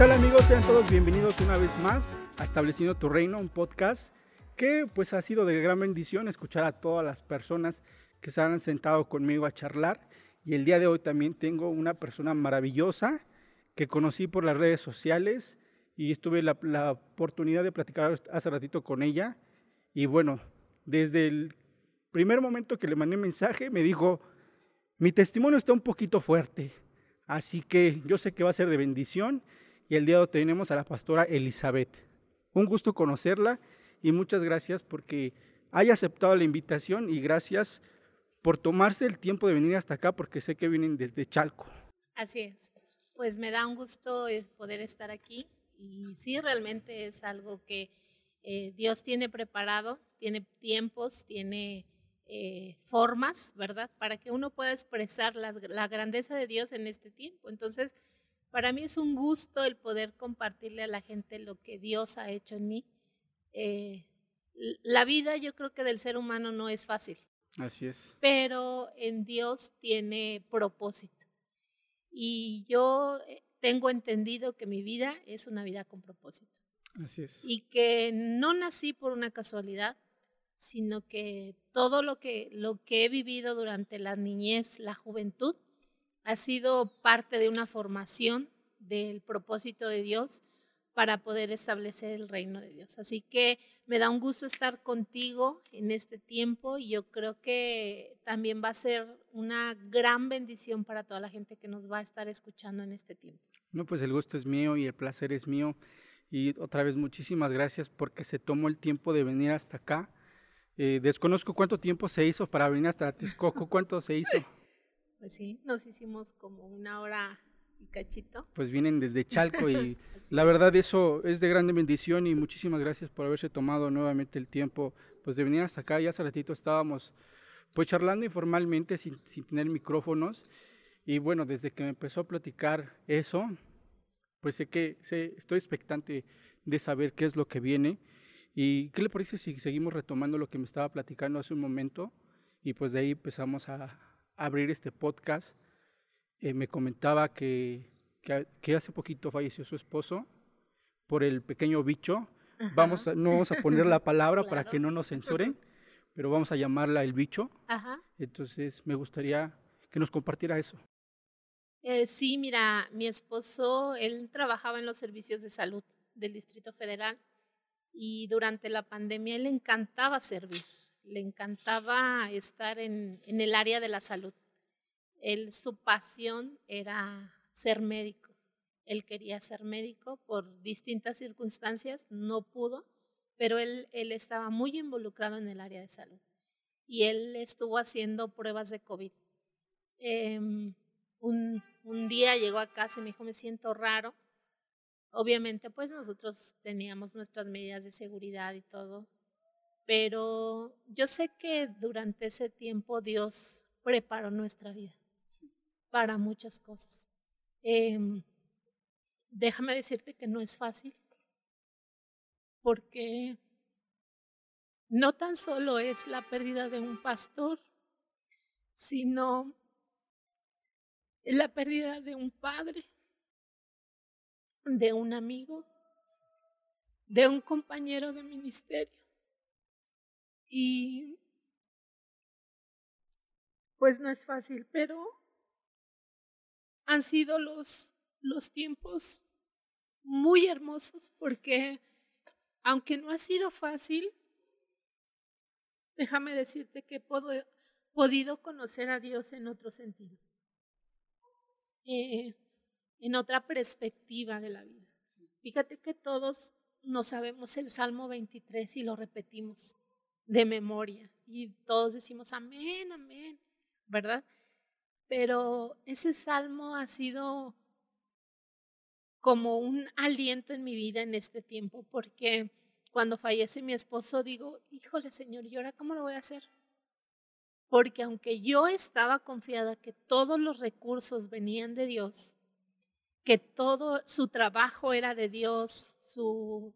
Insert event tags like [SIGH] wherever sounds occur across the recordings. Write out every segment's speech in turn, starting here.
tal amigos? Sean todos bienvenidos una vez más a Estableciendo tu Reino, un podcast que pues ha sido de gran bendición escuchar a todas las personas que se han sentado conmigo a charlar. Y el día de hoy también tengo una persona maravillosa que conocí por las redes sociales y estuve la, la oportunidad de platicar hace ratito con ella. Y bueno, desde el primer momento que le mandé mensaje me dijo, mi testimonio está un poquito fuerte, así que yo sé que va a ser de bendición y el día de hoy tenemos a la pastora Elizabeth. Un gusto conocerla y muchas gracias porque haya aceptado la invitación y gracias por tomarse el tiempo de venir hasta acá porque sé que vienen desde Chalco. Así es. Pues me da un gusto eh, poder estar aquí y sí, realmente es algo que eh, Dios tiene preparado, tiene tiempos, tiene eh, formas, ¿verdad? Para que uno pueda expresar la, la grandeza de Dios en este tiempo. Entonces, para mí es un gusto el poder compartirle a la gente lo que Dios ha hecho en mí. Eh, la vida yo creo que del ser humano no es fácil. Así es. Pero en Dios tiene propósito. Y yo eh, tengo entendido que mi vida es una vida con propósito. Así es. Y que no nací por una casualidad, sino que todo lo que, lo que he vivido durante la niñez, la juventud, ha sido parte de una formación del propósito de Dios para poder establecer el reino de Dios. Así que me da un gusto estar contigo en este tiempo y yo creo que también va a ser una gran bendición para toda la gente que nos va a estar escuchando en este tiempo. No, pues el gusto es mío y el placer es mío. Y otra vez muchísimas gracias porque se tomó el tiempo de venir hasta acá. Eh, desconozco cuánto tiempo se hizo para venir hasta Texcoco, cuánto se hizo. [LAUGHS] Pues sí, nos hicimos como una hora y cachito. Pues vienen desde Chalco y [LAUGHS] la verdad eso es de grande bendición y muchísimas gracias por haberse tomado nuevamente el tiempo pues de venir hasta acá. Ya hace ratito estábamos pues charlando informalmente sin, sin tener micrófonos y bueno, desde que me empezó a platicar eso, pues sé que sé, estoy expectante de saber qué es lo que viene. ¿Y qué le parece si seguimos retomando lo que me estaba platicando hace un momento? Y pues de ahí empezamos a, abrir este podcast. Eh, me comentaba que, que, que, hace poquito falleció su esposo por el pequeño bicho. Vamos a, no vamos a poner la [LAUGHS] palabra claro. para que no nos censuren, [LAUGHS] pero vamos a llamarla el bicho. Ajá. Entonces me gustaría que nos compartiera eso. Eh, sí, mira, mi esposo, él trabajaba en los servicios de salud del Distrito Federal y durante la pandemia él le encantaba servir le encantaba estar en, en el área de la salud. Él, su pasión era ser médico. Él quería ser médico por distintas circunstancias, no pudo, pero él, él estaba muy involucrado en el área de salud. Y él estuvo haciendo pruebas de COVID. Eh, un, un día llegó a casa y me dijo, me siento raro. Obviamente, pues nosotros teníamos nuestras medidas de seguridad y todo, pero yo sé que durante ese tiempo Dios preparó nuestra vida para muchas cosas. Eh, déjame decirte que no es fácil, porque no tan solo es la pérdida de un pastor, sino la pérdida de un padre, de un amigo, de un compañero de ministerio. Y pues no es fácil, pero han sido los, los tiempos muy hermosos porque aunque no ha sido fácil, déjame decirte que he podido conocer a Dios en otro sentido, eh, en otra perspectiva de la vida. Fíjate que todos no sabemos el Salmo 23 y lo repetimos de memoria. Y todos decimos amén, amén, ¿verdad? Pero ese salmo ha sido como un aliento en mi vida en este tiempo, porque cuando fallece mi esposo digo, híjole Señor, ¿y ahora cómo lo voy a hacer? Porque aunque yo estaba confiada que todos los recursos venían de Dios, que todo su trabajo era de Dios, su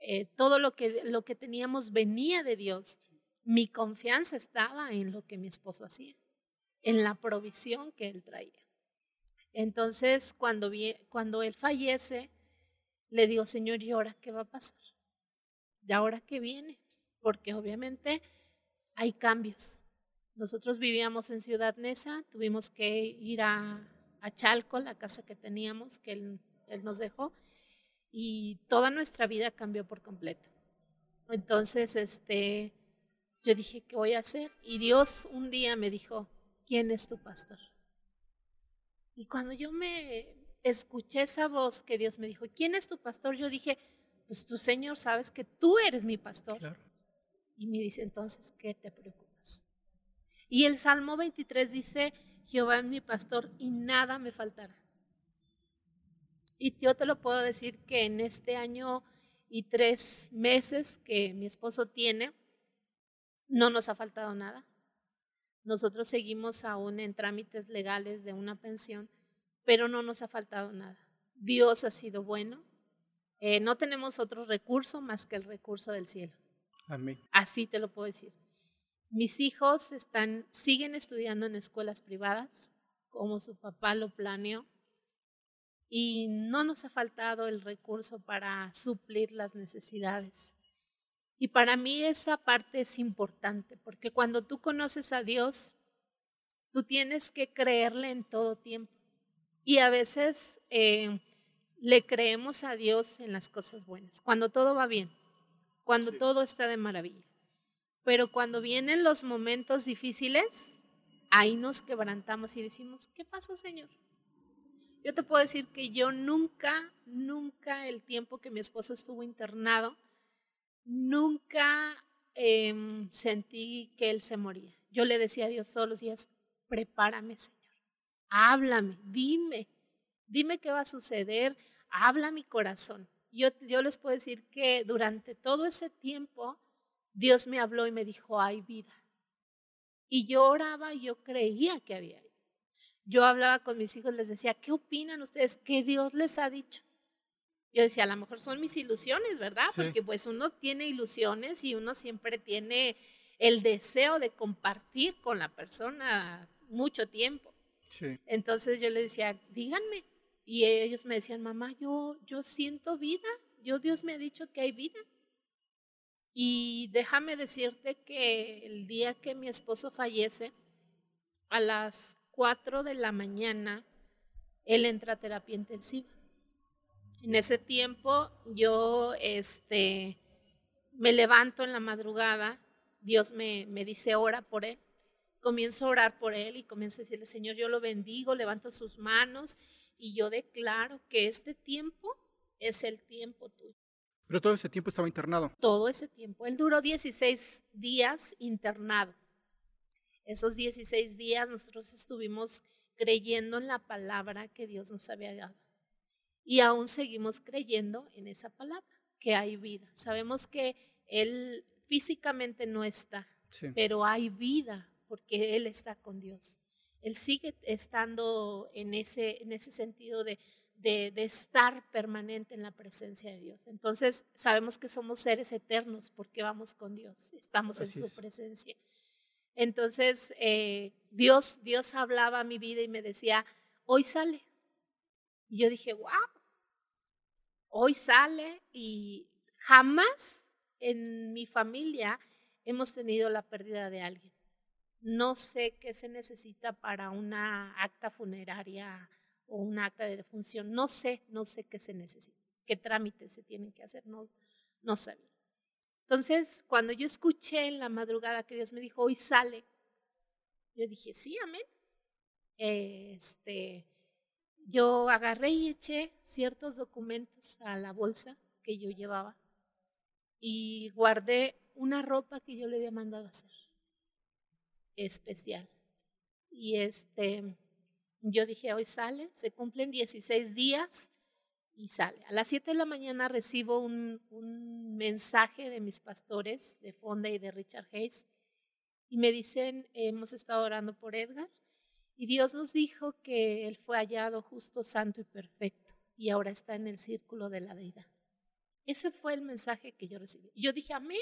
eh, todo lo que, lo que teníamos venía de Dios. Mi confianza estaba en lo que mi esposo hacía, en la provisión que él traía. Entonces, cuando, vi, cuando él fallece, le digo, Señor, ¿y ahora qué va a pasar? ¿Y ahora qué viene? Porque obviamente hay cambios. Nosotros vivíamos en Ciudad Neza, tuvimos que ir a, a Chalco, la casa que teníamos, que él, él nos dejó, y toda nuestra vida cambió por completo. Entonces, este, yo dije, ¿qué voy a hacer? Y Dios un día me dijo, ¿quién es tu pastor? Y cuando yo me escuché esa voz que Dios me dijo, ¿quién es tu pastor? Yo dije, pues tu Señor sabes que tú eres mi pastor. Y me dice, entonces, ¿qué te preocupas? Y el Salmo 23 dice, Jehová es mi pastor y nada me faltará. Y yo te lo puedo decir que en este año y tres meses que mi esposo tiene, no nos ha faltado nada. Nosotros seguimos aún en trámites legales de una pensión, pero no nos ha faltado nada. Dios ha sido bueno. Eh, no tenemos otro recurso más que el recurso del cielo. Amén. Así te lo puedo decir. Mis hijos están, siguen estudiando en escuelas privadas, como su papá lo planeó, y no nos ha faltado el recurso para suplir las necesidades. Y para mí esa parte es importante, porque cuando tú conoces a Dios, tú tienes que creerle en todo tiempo. Y a veces eh, le creemos a Dios en las cosas buenas, cuando todo va bien, cuando todo está de maravilla. Pero cuando vienen los momentos difíciles, ahí nos quebrantamos y decimos, ¿qué pasó, Señor? Yo te puedo decir que yo nunca, nunca el tiempo que mi esposo estuvo internado, nunca em, sentí que él se moría. Yo le decía a Dios todos los días, prepárame, Señor. Háblame, dime, dime qué va a suceder, habla mi corazón. Yo, yo les puedo decir que durante todo ese tiempo Dios me habló y me dijo, hay vida. Y yo oraba y yo creía que había. Yo hablaba con mis hijos, les decía, ¿qué opinan ustedes? ¿Qué Dios les ha dicho? yo decía, a lo mejor son mis ilusiones, ¿verdad? Porque pues uno tiene ilusiones y uno siempre tiene el deseo de compartir con la persona mucho tiempo. Entonces yo le decía, díganme. Y ellos me decían, mamá, yo, yo siento vida, yo Dios me ha dicho que hay vida. Y déjame decirte que el día que mi esposo fallece, a las 4 de la mañana, él entra a terapia intensiva. En ese tiempo yo este, me levanto en la madrugada, Dios me, me dice ora por él, comienzo a orar por él y comienzo a decirle, Señor, yo lo bendigo, levanto sus manos y yo declaro que este tiempo es el tiempo tuyo. Pero todo ese tiempo estaba internado. Todo ese tiempo. Él duró 16 días internado. Esos 16 días nosotros estuvimos creyendo en la palabra que Dios nos había dado. Y aún seguimos creyendo en esa palabra, que hay vida. Sabemos que Él físicamente no está, pero hay vida porque Él está con Dios. Él sigue estando en ese, en ese sentido de, de, estar permanente en la presencia de Dios. Entonces sabemos que somos seres eternos porque vamos con Dios, estamos en su presencia. Entonces eh, Dios, Dios hablaba a mi vida y me decía, hoy sale. Y yo dije, wow, hoy sale y jamás en mi familia hemos tenido la pérdida de alguien. No sé qué se necesita para una acta funeraria o un acta de defunción. No sé, no sé qué se necesita, qué trámites se tienen que hacer, no, no sabía. Entonces, cuando yo escuché en la madrugada que Dios me dijo, hoy sale, yo dije, sí, amén. Este, yo agarré y eché ciertos documentos a la bolsa que yo llevaba y guardé una ropa que yo le había mandado hacer, especial. Y este, yo dije, hoy sale, se cumplen 16 días y sale. A las 7 de la mañana recibo un, un mensaje de mis pastores, de Fonda y de Richard Hayes, y me dicen, hemos estado orando por Edgar y Dios nos dijo que Él fue hallado justo, santo y perfecto y ahora está en el círculo de la deidad. Ese fue el mensaje que yo recibí. Y yo dije, amén,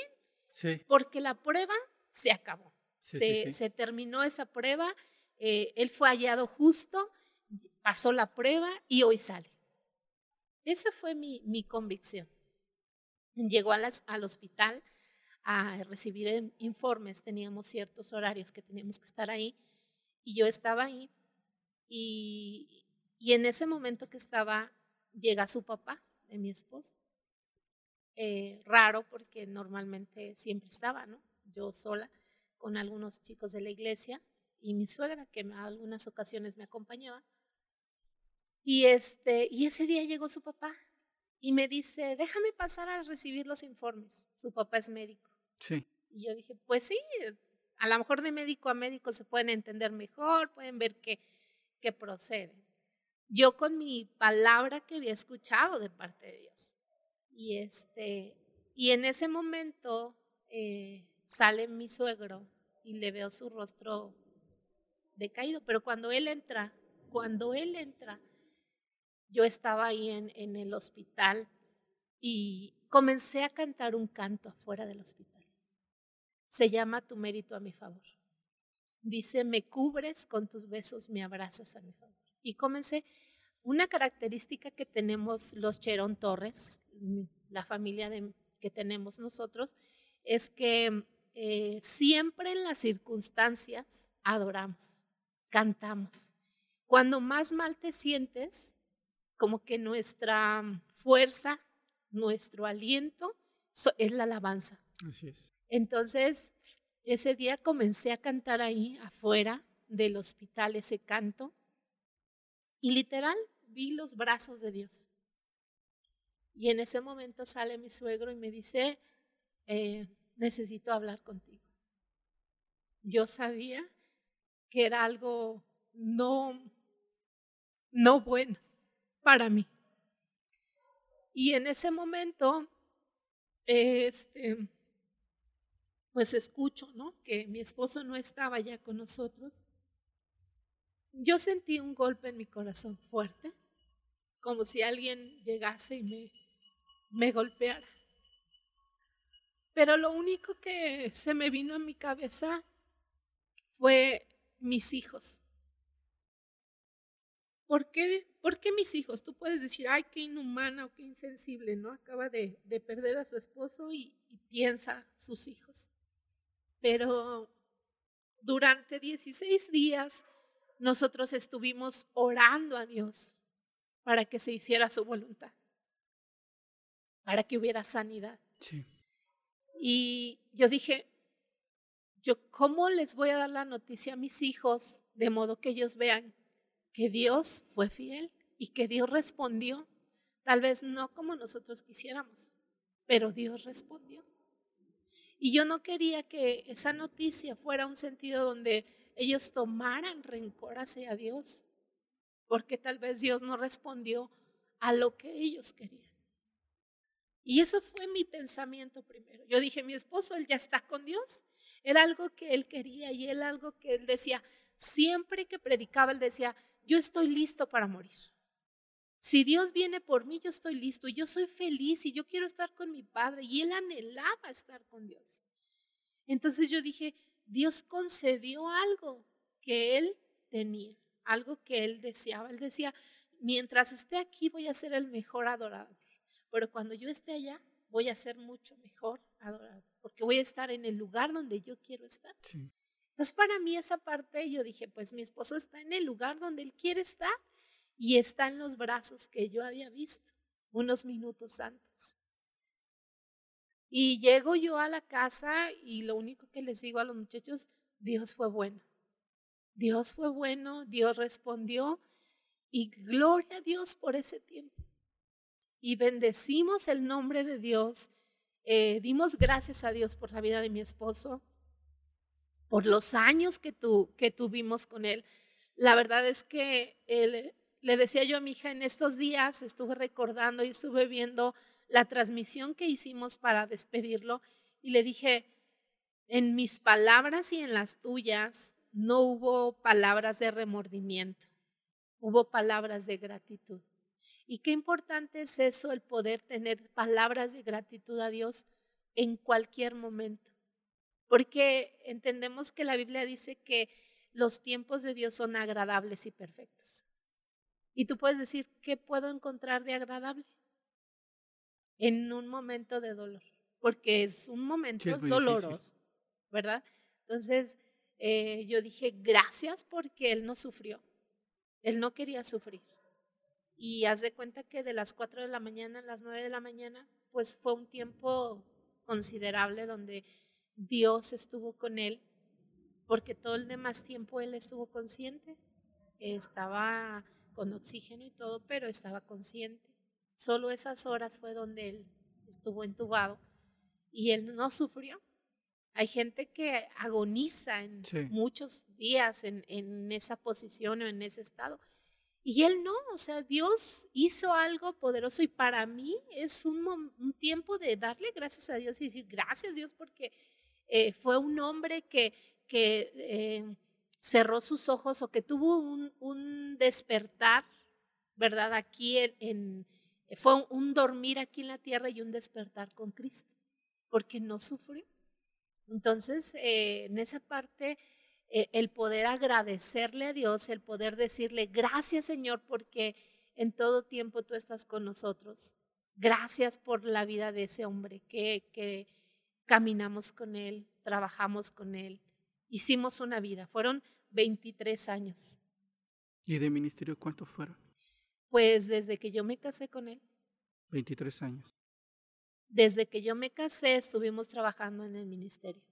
sí. porque la prueba se acabó. se, se, terminó esa prueba, eh, Él fue hallado justo, pasó la prueba y hoy sale. Esa fue mi, mi convicción. Llegó a al hospital a recibir informes, teníamos ciertos horarios que teníamos que estar ahí y yo estaba ahí y, y en ese momento que estaba, llega su papá de mi esposo. Eh, raro porque normalmente siempre estaba, ¿no? Yo sola con algunos chicos de la iglesia y mi suegra que en algunas ocasiones me acompañaba. Y, este, y ese día llegó su papá y me dice, déjame pasar a recibir los informes. Su papá es médico. Sí. Y yo dije, pues sí, a lo mejor de médico a médico se pueden entender mejor, pueden ver qué, qué procede. Yo con mi palabra que había escuchado de parte de Dios. Y, este, y en ese momento eh, sale mi suegro y le veo su rostro decaído, pero cuando él entra, cuando él entra, yo estaba ahí en, el hospital y comencé a cantar un canto afuera del hospital. Se llama Tu mérito a mi favor. Dice, me cubres con tus besos, me abrazas a mi favor. Y comencé, una característica que tenemos los Cherón Torres, la familia que tenemos nosotros, es que eh, siempre en las circunstancias adoramos, cantamos. Cuando más mal te sientes, como que nuestra fuerza, nuestro aliento es la alabanza. Así es. Entonces, ese día comencé a cantar ahí afuera del hospital ese canto y literal vi los brazos de Dios. Y en ese momento sale mi suegro y me dice, eh, necesito hablar contigo. Yo sabía que era algo no, no bueno para mí. Y en ese momento, este, pues escucho, ¿no? Que mi esposo no estaba ya con nosotros. Yo sentí un golpe en mi corazón fuerte, como si alguien llegase y me, me golpeara. Pero lo único que se me vino a mi cabeza fue mis hijos. ¿Por qué, ¿Por qué mis hijos? Tú puedes decir, ay, qué inhumana o qué insensible, ¿no? Acaba de, de perder a su esposo y, y piensa sus hijos. Pero durante 16 días nosotros estuvimos orando a Dios para que se hiciera su voluntad, para que hubiera sanidad. Sí. Y yo dije, yo cómo les voy a dar la noticia a mis hijos de modo que ellos vean que Dios fue fiel y que Dios respondió, tal vez no como nosotros quisiéramos, pero Dios respondió. Y yo no quería que esa noticia fuera un sentido donde ellos tomaran rencor hacia Dios, porque tal vez Dios no respondió a lo que ellos querían. Y eso fue mi pensamiento primero. Yo dije, mi esposo, él ya está con Dios. Era algo que él quería y él algo que él decía, siempre que predicaba, él decía, yo estoy listo para morir. Si Dios viene por mí, yo estoy listo, yo soy feliz y yo quiero estar con mi padre. Y él anhelaba estar con Dios. Entonces yo dije, Dios concedió algo que él tenía, algo que él deseaba. Él decía, mientras esté aquí voy a ser el mejor adorador pero cuando yo esté allá voy a ser mucho mejor adorado, porque voy a estar en el lugar donde yo quiero estar. Entonces para mí esa parte yo dije, pues mi esposo está en el lugar donde él quiere estar y está en los brazos que yo había visto unos minutos antes. Y llego yo a la casa y lo único que les digo a los muchachos, Dios fue bueno. Dios fue bueno, Dios respondió y gloria a Dios por ese tiempo y bendecimos el nombre de Dios. Eh, dimos gracias a Dios por la vida de mi esposo, por los años que, tu, que tuvimos con él. La verdad es que le decía yo a mi hija en estos días, estuve recordando y estuve viendo la transmisión que hicimos para despedirlo y le dije, en mis palabras y en las tuyas no hubo palabras de remordimiento, hubo palabras de gratitud. Y qué importante es eso, el poder tener palabras de gratitud a Dios en cualquier momento. Porque entendemos que la Biblia dice que los tiempos de Dios son agradables y perfectos. Y tú puedes decir, ¿qué puedo encontrar de agradable? En un momento de dolor, porque es un momento doloroso, ¿verdad? Entonces, eh, yo dije, gracias porque él no sufrió. Él no quería sufrir. Y haz de cuenta que de las 4 de la mañana a las 9 de la mañana, pues fue un tiempo considerable donde Dios estuvo con él, porque todo el demás tiempo él estuvo consciente, estaba con oxígeno y todo, pero estaba consciente. Solo esas horas fue donde él estuvo entubado y él no sufrió. Hay gente que agoniza en muchos días en, en, esa posición o en ese estado. Y él no, o sea, Dios hizo algo poderoso y para mí es un, un tiempo de darle gracias a Dios y decir gracias Dios porque eh, fue un hombre que, que eh, cerró sus ojos o que tuvo un, un despertar, ¿verdad? Aquí en, fue un dormir aquí en la tierra y un despertar con Cristo, porque no sufrió. Entonces, eh, en esa parte, eh, el poder agradecerle a Dios, el poder decirle, gracias Señor, porque en todo tiempo tú estás con nosotros. Gracias por la vida de ese hombre que, que caminamos con él, trabajamos con él, hicimos una vida. Fueron 23 años. ¿Y de ministerio cuántos fueron? Pues desde que yo me casé con él. 23 años. Desde que yo me casé estuvimos trabajando en el ministerio.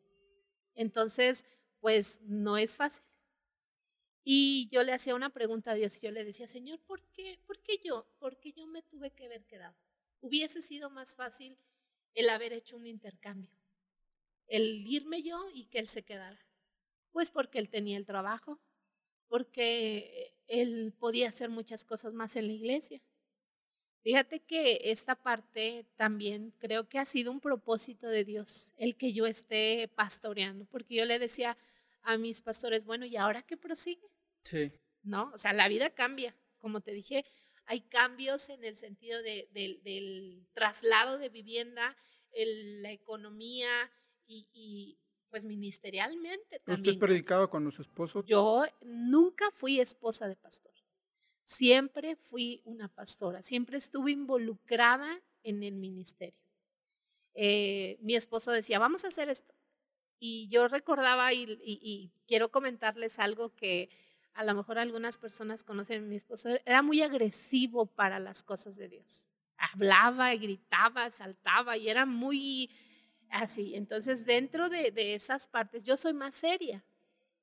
Entonces, pues no es fácil. Y yo le hacía una pregunta a Dios y yo le decía, Señor, ¿por qué, ¿por qué yo? ¿Por qué yo me tuve que haber quedado? Hubiese sido más fácil el haber hecho un intercambio, el irme yo y que él se quedara. Pues porque él tenía el trabajo, porque él podía hacer muchas cosas más en la iglesia. Fíjate que esta parte también creo que ha sido un propósito de Dios, el que yo esté pastoreando, porque yo le decía a mis pastores, bueno, ¿y ahora qué prosigue? Sí. ¿No? O sea, la vida cambia. Como te dije, hay cambios en el sentido de, del traslado de vivienda, la economía y, pues ministerialmente también. ¿Usted predicaba cuando su esposo? Yo nunca fui esposa de pastor. Siempre fui una pastora, siempre estuve involucrada en el ministerio. Eh, mi esposo decía, vamos a hacer esto. Y yo recordaba y, quiero comentarles algo que a lo mejor algunas personas conocen. Mi esposo era muy agresivo para las cosas de Dios. Hablaba, gritaba, saltaba y era muy así. Entonces, dentro de, de esas partes, yo soy más seria.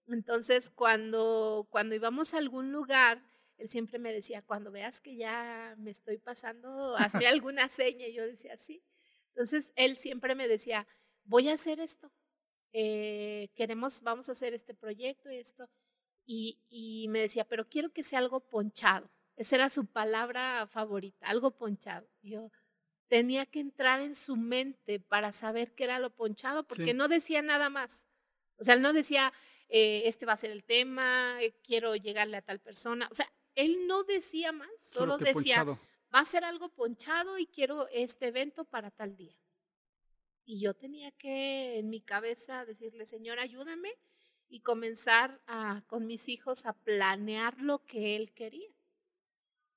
Entonces, cuando, cuando íbamos a algún lugar, él siempre me decía, cuando veas que ya me estoy pasando, hazme [LAUGHS] alguna seña. Y yo decía, sí. Entonces, él siempre me decía, voy a hacer esto. Eh, queremos, vamos a hacer este proyecto y esto. Y, y me decía, pero quiero que sea algo ponchado. Esa era su palabra favorita, algo ponchado. Yo tenía que entrar en su mente para saber qué era lo ponchado, porque no decía nada más. O sea, él no decía, eh, este va a ser el tema, eh, quiero llegarle a tal persona. O sea, él no decía más, solo, decía, va a ser algo ponchado y quiero este evento para tal día. Y yo tenía que en mi cabeza decirle, Señor, ayúdame y comenzar a, con mis hijos a planear lo que él quería.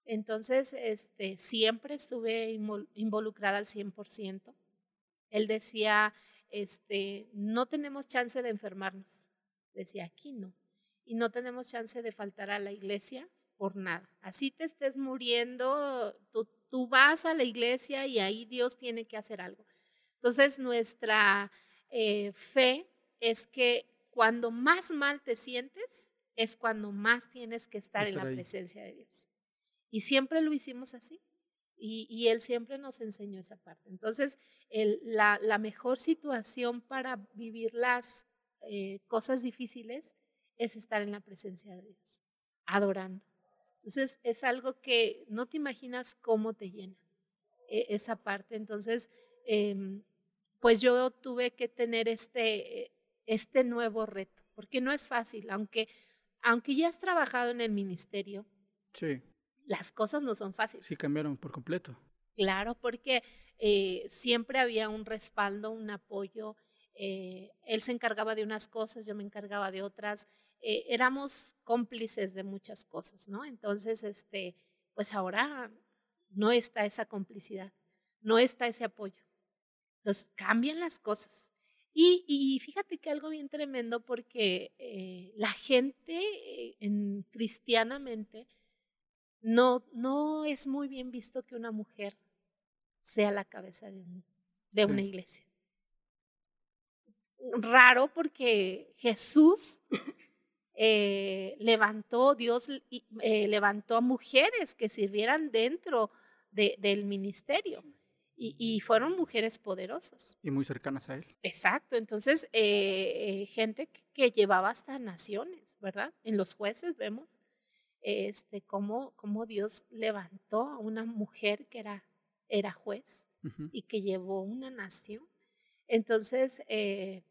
Entonces, este, siempre estuve involucrada al 100%. Él decía, este, no tenemos chance de enfermarnos. Decía, aquí no. Y no tenemos chance de faltar a la iglesia por nada. Así te estés muriendo, tú, tú vas a la iglesia y ahí Dios tiene que hacer algo. Entonces, nuestra eh, fe es que cuando más mal te sientes, es cuando más tienes que estar, en la presencia de Dios. Y siempre lo hicimos así. Y, Él siempre nos enseñó esa parte. Entonces, la, mejor situación para vivir las eh, cosas difíciles es estar en la presencia de Dios, adorando. Entonces es algo que no te imaginas cómo te llena e, esa parte. Entonces, em, pues yo tuve que tener este, este nuevo reto, porque no es fácil, aunque, aunque ya has trabajado en el ministerio, sí. Las cosas no son fáciles. Sí, cambiaron por completo. Claro, porque eh, siempre había un respaldo, un apoyo. Eh, él se encargaba de unas cosas, yo me encargaba de otras. Eh, éramos cómplices de muchas cosas, ¿no? Entonces, este, pues ahora no está esa complicidad, no está ese apoyo. Entonces cambian las cosas. Y, fíjate que algo bien tremendo porque la gente en, cristianamente no, no es muy bien visto que una mujer sea la cabeza de, de una iglesia. Raro porque Jesús eh, levantó, Dios levantó a mujeres que sirvieran dentro del ministerio. Y, fueron mujeres poderosas. Y muy cercanas a él. Exacto, entonces eh, eh, gente que, llevaba hasta naciones, ¿verdad? En los jueces vemos este, cómo, cómo Dios levantó a una mujer que era, era juez y que llevó una nación. Entonces, eh,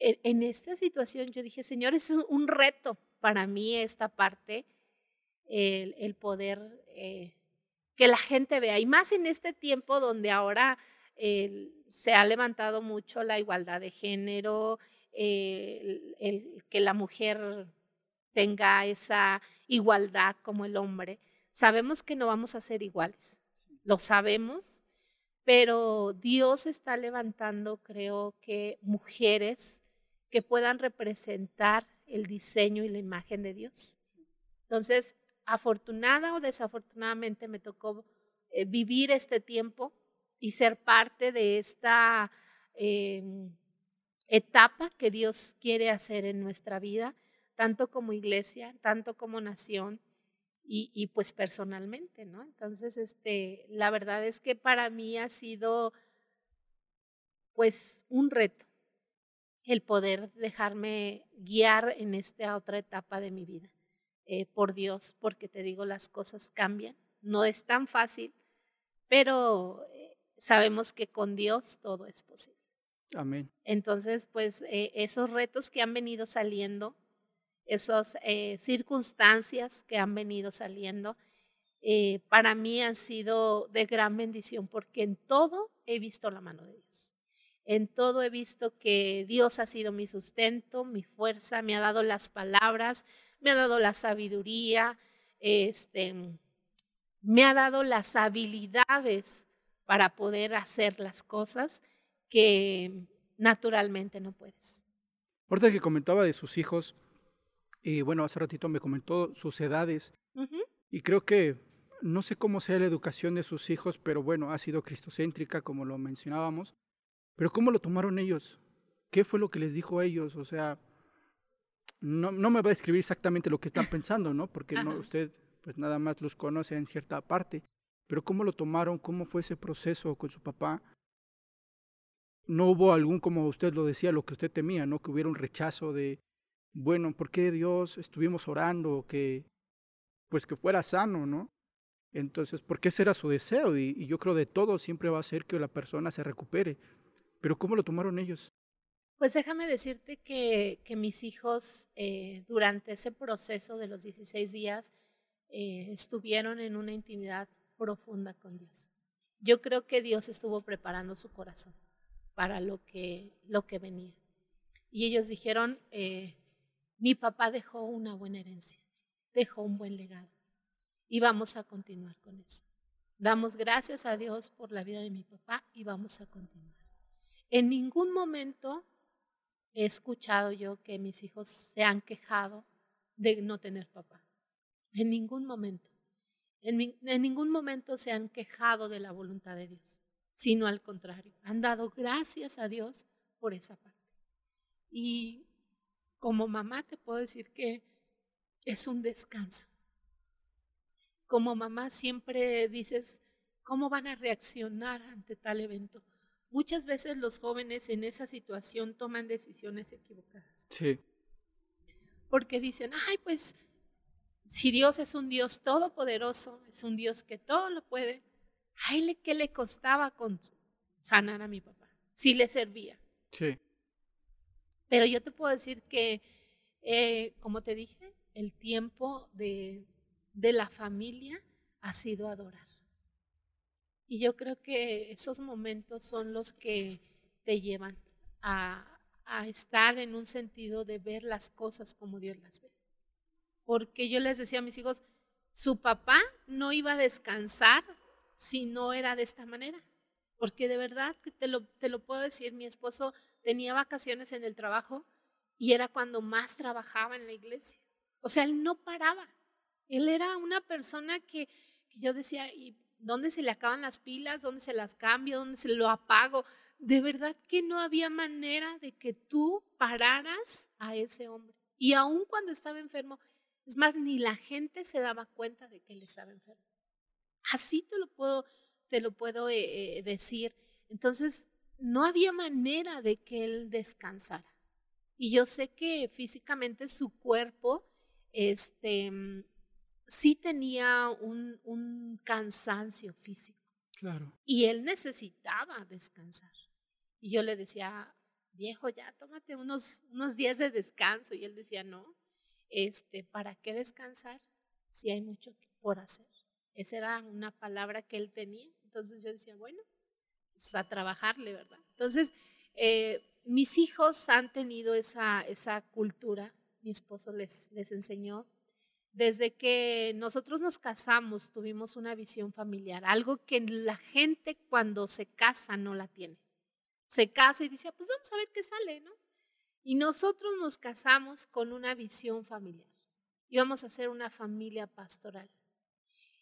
en, esta situación yo dije, Señor, es un reto para mí esta parte, el, el poder que la gente vea. Y más en este tiempo donde ahora eh, se ha levantado mucho la igualdad de género, eh, el, que la mujer tenga esa igualdad como el hombre. Sabemos que no vamos a ser iguales, lo sabemos, pero Dios está levantando, creo que, mujeres que puedan representar el diseño y la imagen de Dios. Entonces, afortunada o desafortunadamente me tocó eh, vivir este tiempo y ser parte de esta em, etapa que Dios quiere hacer en nuestra vida, tanto como iglesia, tanto como nación y, pues personalmente, ¿no? Entonces, este, la verdad es que para mí ha sido pues un reto el poder dejarme guiar en esta otra etapa de mi vida. Eh, por Dios, porque te digo, las cosas cambian. No es tan fácil, pero eh, sabemos que con Dios todo es posible. Amén. Entonces, pues eh, esos retos que han venido saliendo, esas circunstancias que han venido saliendo, para mí han sido de gran bendición porque en todo he visto la mano de Dios. En todo he visto que Dios ha sido mi sustento, mi fuerza, me ha dado las palabras, me ha dado la sabiduría, este, me ha dado las habilidades para poder hacer las cosas que naturalmente no puedes. Ahorita que comentaba de sus hijos, y bueno, hace ratito me comentó sus edades, y creo que no sé cómo sea la educación de sus hijos, pero bueno, ha sido cristocéntrica, como lo mencionábamos, pero ¿cómo lo tomaron ellos? ¿Qué fue lo que les dijo a ellos? O sea, no, no me va a describir exactamente lo que están pensando, ¿no? [LAUGHS] Porque no, usted pues nada más los conoce en cierta parte, pero ¿cómo lo tomaron? ¿Cómo fue ese proceso con su papá? No hubo algún, como usted lo decía, lo que usted temía, ¿no? Que hubiera un rechazo de, bueno, ¿por qué Dios estuvimos orando? Que, pues que fuera sano, ¿no? Entonces, porque ese era su deseo y, y yo creo de todo siempre va a ser que la persona se recupere. Pero ¿cómo lo tomaron ellos? Pues déjame decirte que, que mis hijos eh, durante ese proceso de los 16 días eh, estuvieron en una intimidad profunda con Dios. Yo creo que Dios estuvo preparando su corazón para lo que, lo que venía. Y ellos dijeron, eh, mi papá dejó una buena herencia, dejó un buen legado y vamos a continuar con eso. Damos gracias a Dios por la vida de mi papá y vamos a continuar. En ningún momento he escuchado yo que mis hijos se han quejado de no tener papá. En ningún momento. En, ningún momento se han quejado de la voluntad de Dios, sino al contrario. Han dado gracias a Dios por esa parte. Y como mamá te puedo decir que es un descanso. Como mamá siempre dices, ¿cómo van a reaccionar ante tal evento? muchas veces los jóvenes en esa situación toman decisiones equivocadas. Sí. Porque dicen, ay, pues si Dios es un Dios todopoderoso, es un Dios que todo lo puede, ay, ¿qué le costaba con sanar a mi papá? Si le servía. Sí. Pero yo te puedo decir que, eh, como te dije, el tiempo de, de la familia ha sido adorar. Y yo creo que esos momentos son los que te llevan a, estar en un sentido de ver las cosas como Dios las ve. Porque yo les decía a mis hijos, su papá no iba a descansar si no era de esta manera. Porque de verdad te lo, te lo puedo decir, mi esposo tenía vacaciones en el trabajo y era cuando más trabajaba en la iglesia. O sea, él no paraba. Él era una persona que, yo decía, ¿y dónde se le acaban las pilas? ¿Dónde se las cambio? ¿Dónde se lo apago? De verdad que no había manera de que tú pararas a ese hombre. Y aun cuando estaba enfermo, es más, ni la gente se daba cuenta de que él estaba enfermo. Así te lo puedo, te lo puedo eh, eh, decir. Entonces, no había manera de que él descansara. Y yo sé que físicamente su cuerpo, este, sí tenía un, un cansancio físico. Claro. Y él necesitaba descansar. Y yo le decía, viejo, ya tómate unos, unos días de descanso. Y él decía, no, este, ¿para qué descansar si hay mucho por hacer? Esa era una palabra que él tenía. Entonces yo decía, bueno, pues a trabajarle, ¿verdad? Entonces, eh, mis hijos han tenido esa, esa cultura, mi esposo les, les enseñó. Desde que nosotros nos casamos, tuvimos una visión familiar, algo que la gente cuando se casa no la tiene. Se casa y dice, pues vamos a ver qué sale, ¿no? Y nosotros nos casamos con una visión familiar. Íbamos a ser una familia pastoral.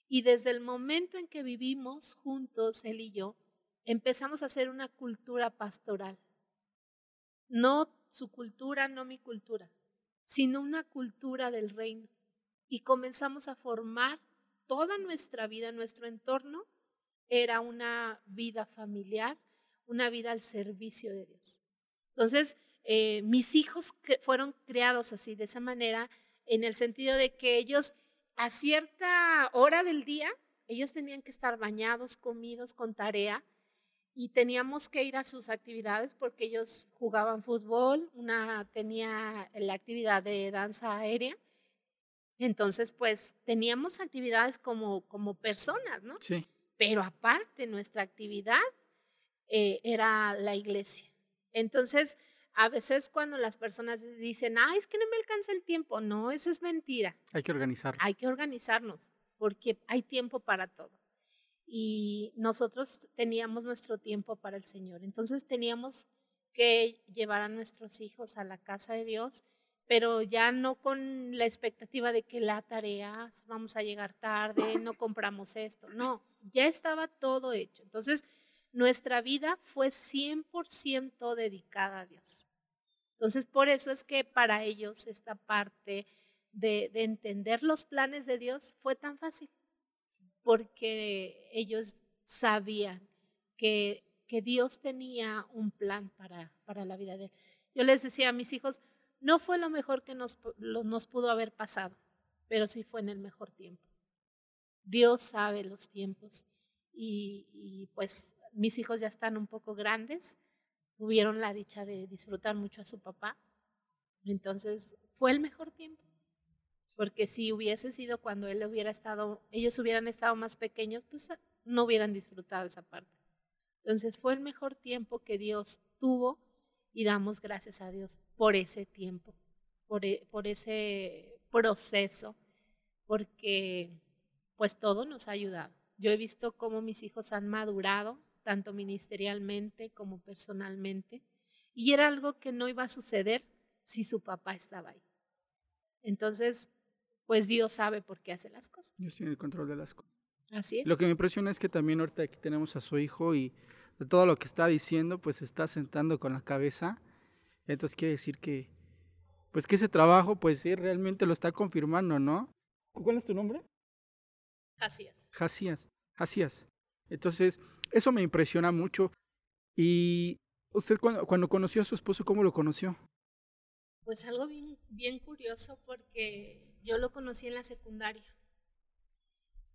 Y desde el momento en que vivimos juntos, él y yo, empezamos a hacer una cultura pastoral. No su cultura, no mi cultura, sino una cultura del reino. Y comenzamos a formar toda nuestra vida, nuestro entorno era una vida familiar, una vida al servicio de Dios. Entonces, eh, mis hijos fueron criados así, de esa manera, en el sentido de que ellos a cierta hora del día, ellos tenían que estar bañados, comidos, con tarea, y teníamos que ir a sus actividades porque ellos jugaban fútbol, una tenía la actividad de danza aérea. Entonces, pues teníamos actividades como, como personas, ¿no? Sí. Pero aparte, nuestra actividad eh, era la iglesia. Entonces, a veces cuando las personas dicen, ah, es que no me alcanza el tiempo, no, eso es mentira. Hay que organizar. Hay que organizarnos porque hay tiempo para todo. Y nosotros teníamos nuestro tiempo para el Señor. Entonces teníamos que llevar a nuestros hijos a la casa de Dios, pero ya no con la expectativa de que la tarea, vamos a llegar tarde, no compramos esto, no, ya estaba todo hecho. Entonces, nuestra vida fue 100% dedicada a Dios. Entonces, por eso es que para ellos esta parte de, entender los planes de Dios fue tan fácil, porque ellos sabían que, que Dios tenía un plan para, para la vida de ellos. Yo les decía a mis hijos, no fue lo mejor que nos, nos pudo haber pasado, pero sí fue en el mejor tiempo. Dios sabe los tiempos y, y pues mis hijos ya están un poco grandes, tuvieron la dicha de disfrutar mucho a su papá. Entonces fue el mejor tiempo. Porque si hubiese sido cuando él hubiera estado, ellos hubieran estado más pequeños, pues no hubieran disfrutado esa parte. Entonces fue el mejor tiempo que Dios tuvo y damos gracias a Dios por ese tiempo, e, por ese proceso, porque pues todo nos ha ayudado. Yo he visto cómo mis hijos han madurado tanto ministerialmente como personalmente, y era algo que no iba a suceder si su papá estaba ahí. Entonces, pues Dios sabe por qué hace las cosas. Dios tiene el control de las cosas. Así es. Lo que me impresiona es que también ahorita aquí tenemos a su hijo y de todo lo que está diciendo, pues está sentando con la cabeza. Entonces quiere decir que, pues que ese trabajo, pues sí, realmente lo está confirmando, ¿no? ¿Cuál es tu nombre? Jacías. Jacías. Jacías. Entonces, eso me impresiona mucho. Y usted cuando, cuando conoció a su esposo, ¿cómo lo conoció? Pues algo bien, bien curioso porque yo lo conocí en la secundaria.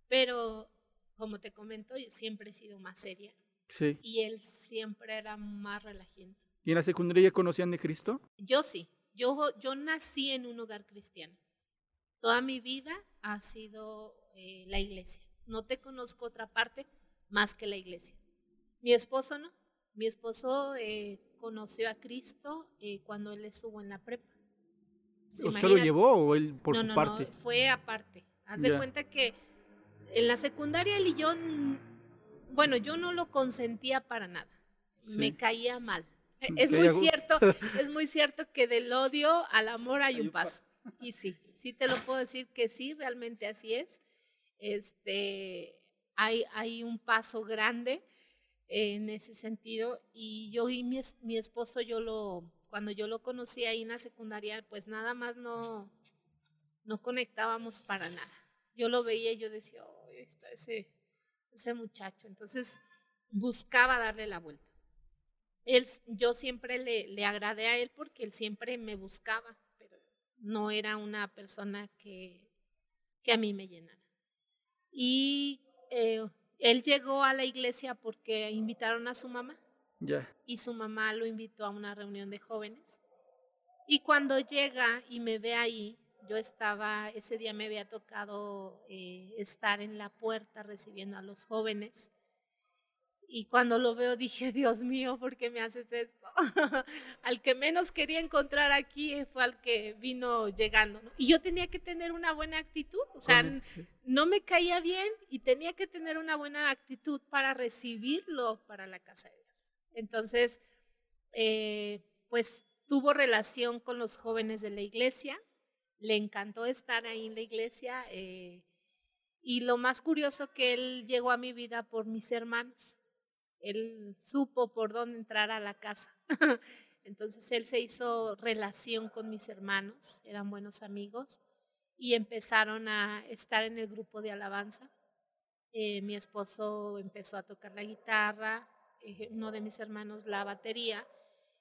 Pero, como te comento, yo siempre he sido más seria. Sí. Y él siempre era más relajiento. ¿Y en la secundaria ya conocían de Cristo? Yo sí. Yo, yo nací en un hogar cristiano. Toda mi vida ha sido eh, la iglesia. No te conozco otra parte más que la iglesia. Mi esposo no. Mi esposo eh, conoció a Cristo eh, cuando él estuvo en la prepa. ¿Usted lo llevó o él por no, su no, parte? No, fue aparte. Haz de cuenta que en la secundaria él y yo, bueno, yo no lo consentía para nada. Me caía mal. Es muy cierto, [LAUGHS] es muy cierto que del odio al amor hay un paso. Y sí, sí te lo puedo decir que sí, realmente así es. Este, hay, hay un paso grande en ese sentido. Y yo y mi, mi esposo, yo lo, cuando yo lo conocí ahí en la secundaria, pues nada más no, no conectábamos para nada. Yo lo veía y yo decía, oh, está ese, ese muchacho. Entonces buscaba darle la vuelta. Él, yo siempre le, le agradé a él porque él siempre me buscaba, pero no era una persona que, que a mí me llenara. Y eh, él llegó a la iglesia porque invitaron a su mamá. Y su mamá lo invitó a una reunión de jóvenes. Y cuando llega y me ve ahí, yo estaba, ese día me había tocado eh, estar en la puerta recibiendo a los jóvenes. Y cuando lo veo dije, [LAUGHS] Dios mío, ¿por qué me haces esto? [LAUGHS] al que menos quería encontrar aquí fue al que vino llegando. Y yo tenía que tener una buena actitud, o sea, no me caía bien y tenía que tener una buena actitud para recibirlo para la casa de Dios. Entonces, eh, pues tuvo relación con los jóvenes de la iglesia, le encantó estar ahí en la iglesia. Eh, y lo más curioso que él llegó a mi vida por mis hermanos él supo por dónde entrar a la casa. [LAUGHS] Entonces él se hizo relación con mis hermanos, eran buenos amigos, y empezaron a estar en el grupo de alabanza. Eh, mi esposo empezó a tocar la guitarra, eh, uno de mis hermanos la batería,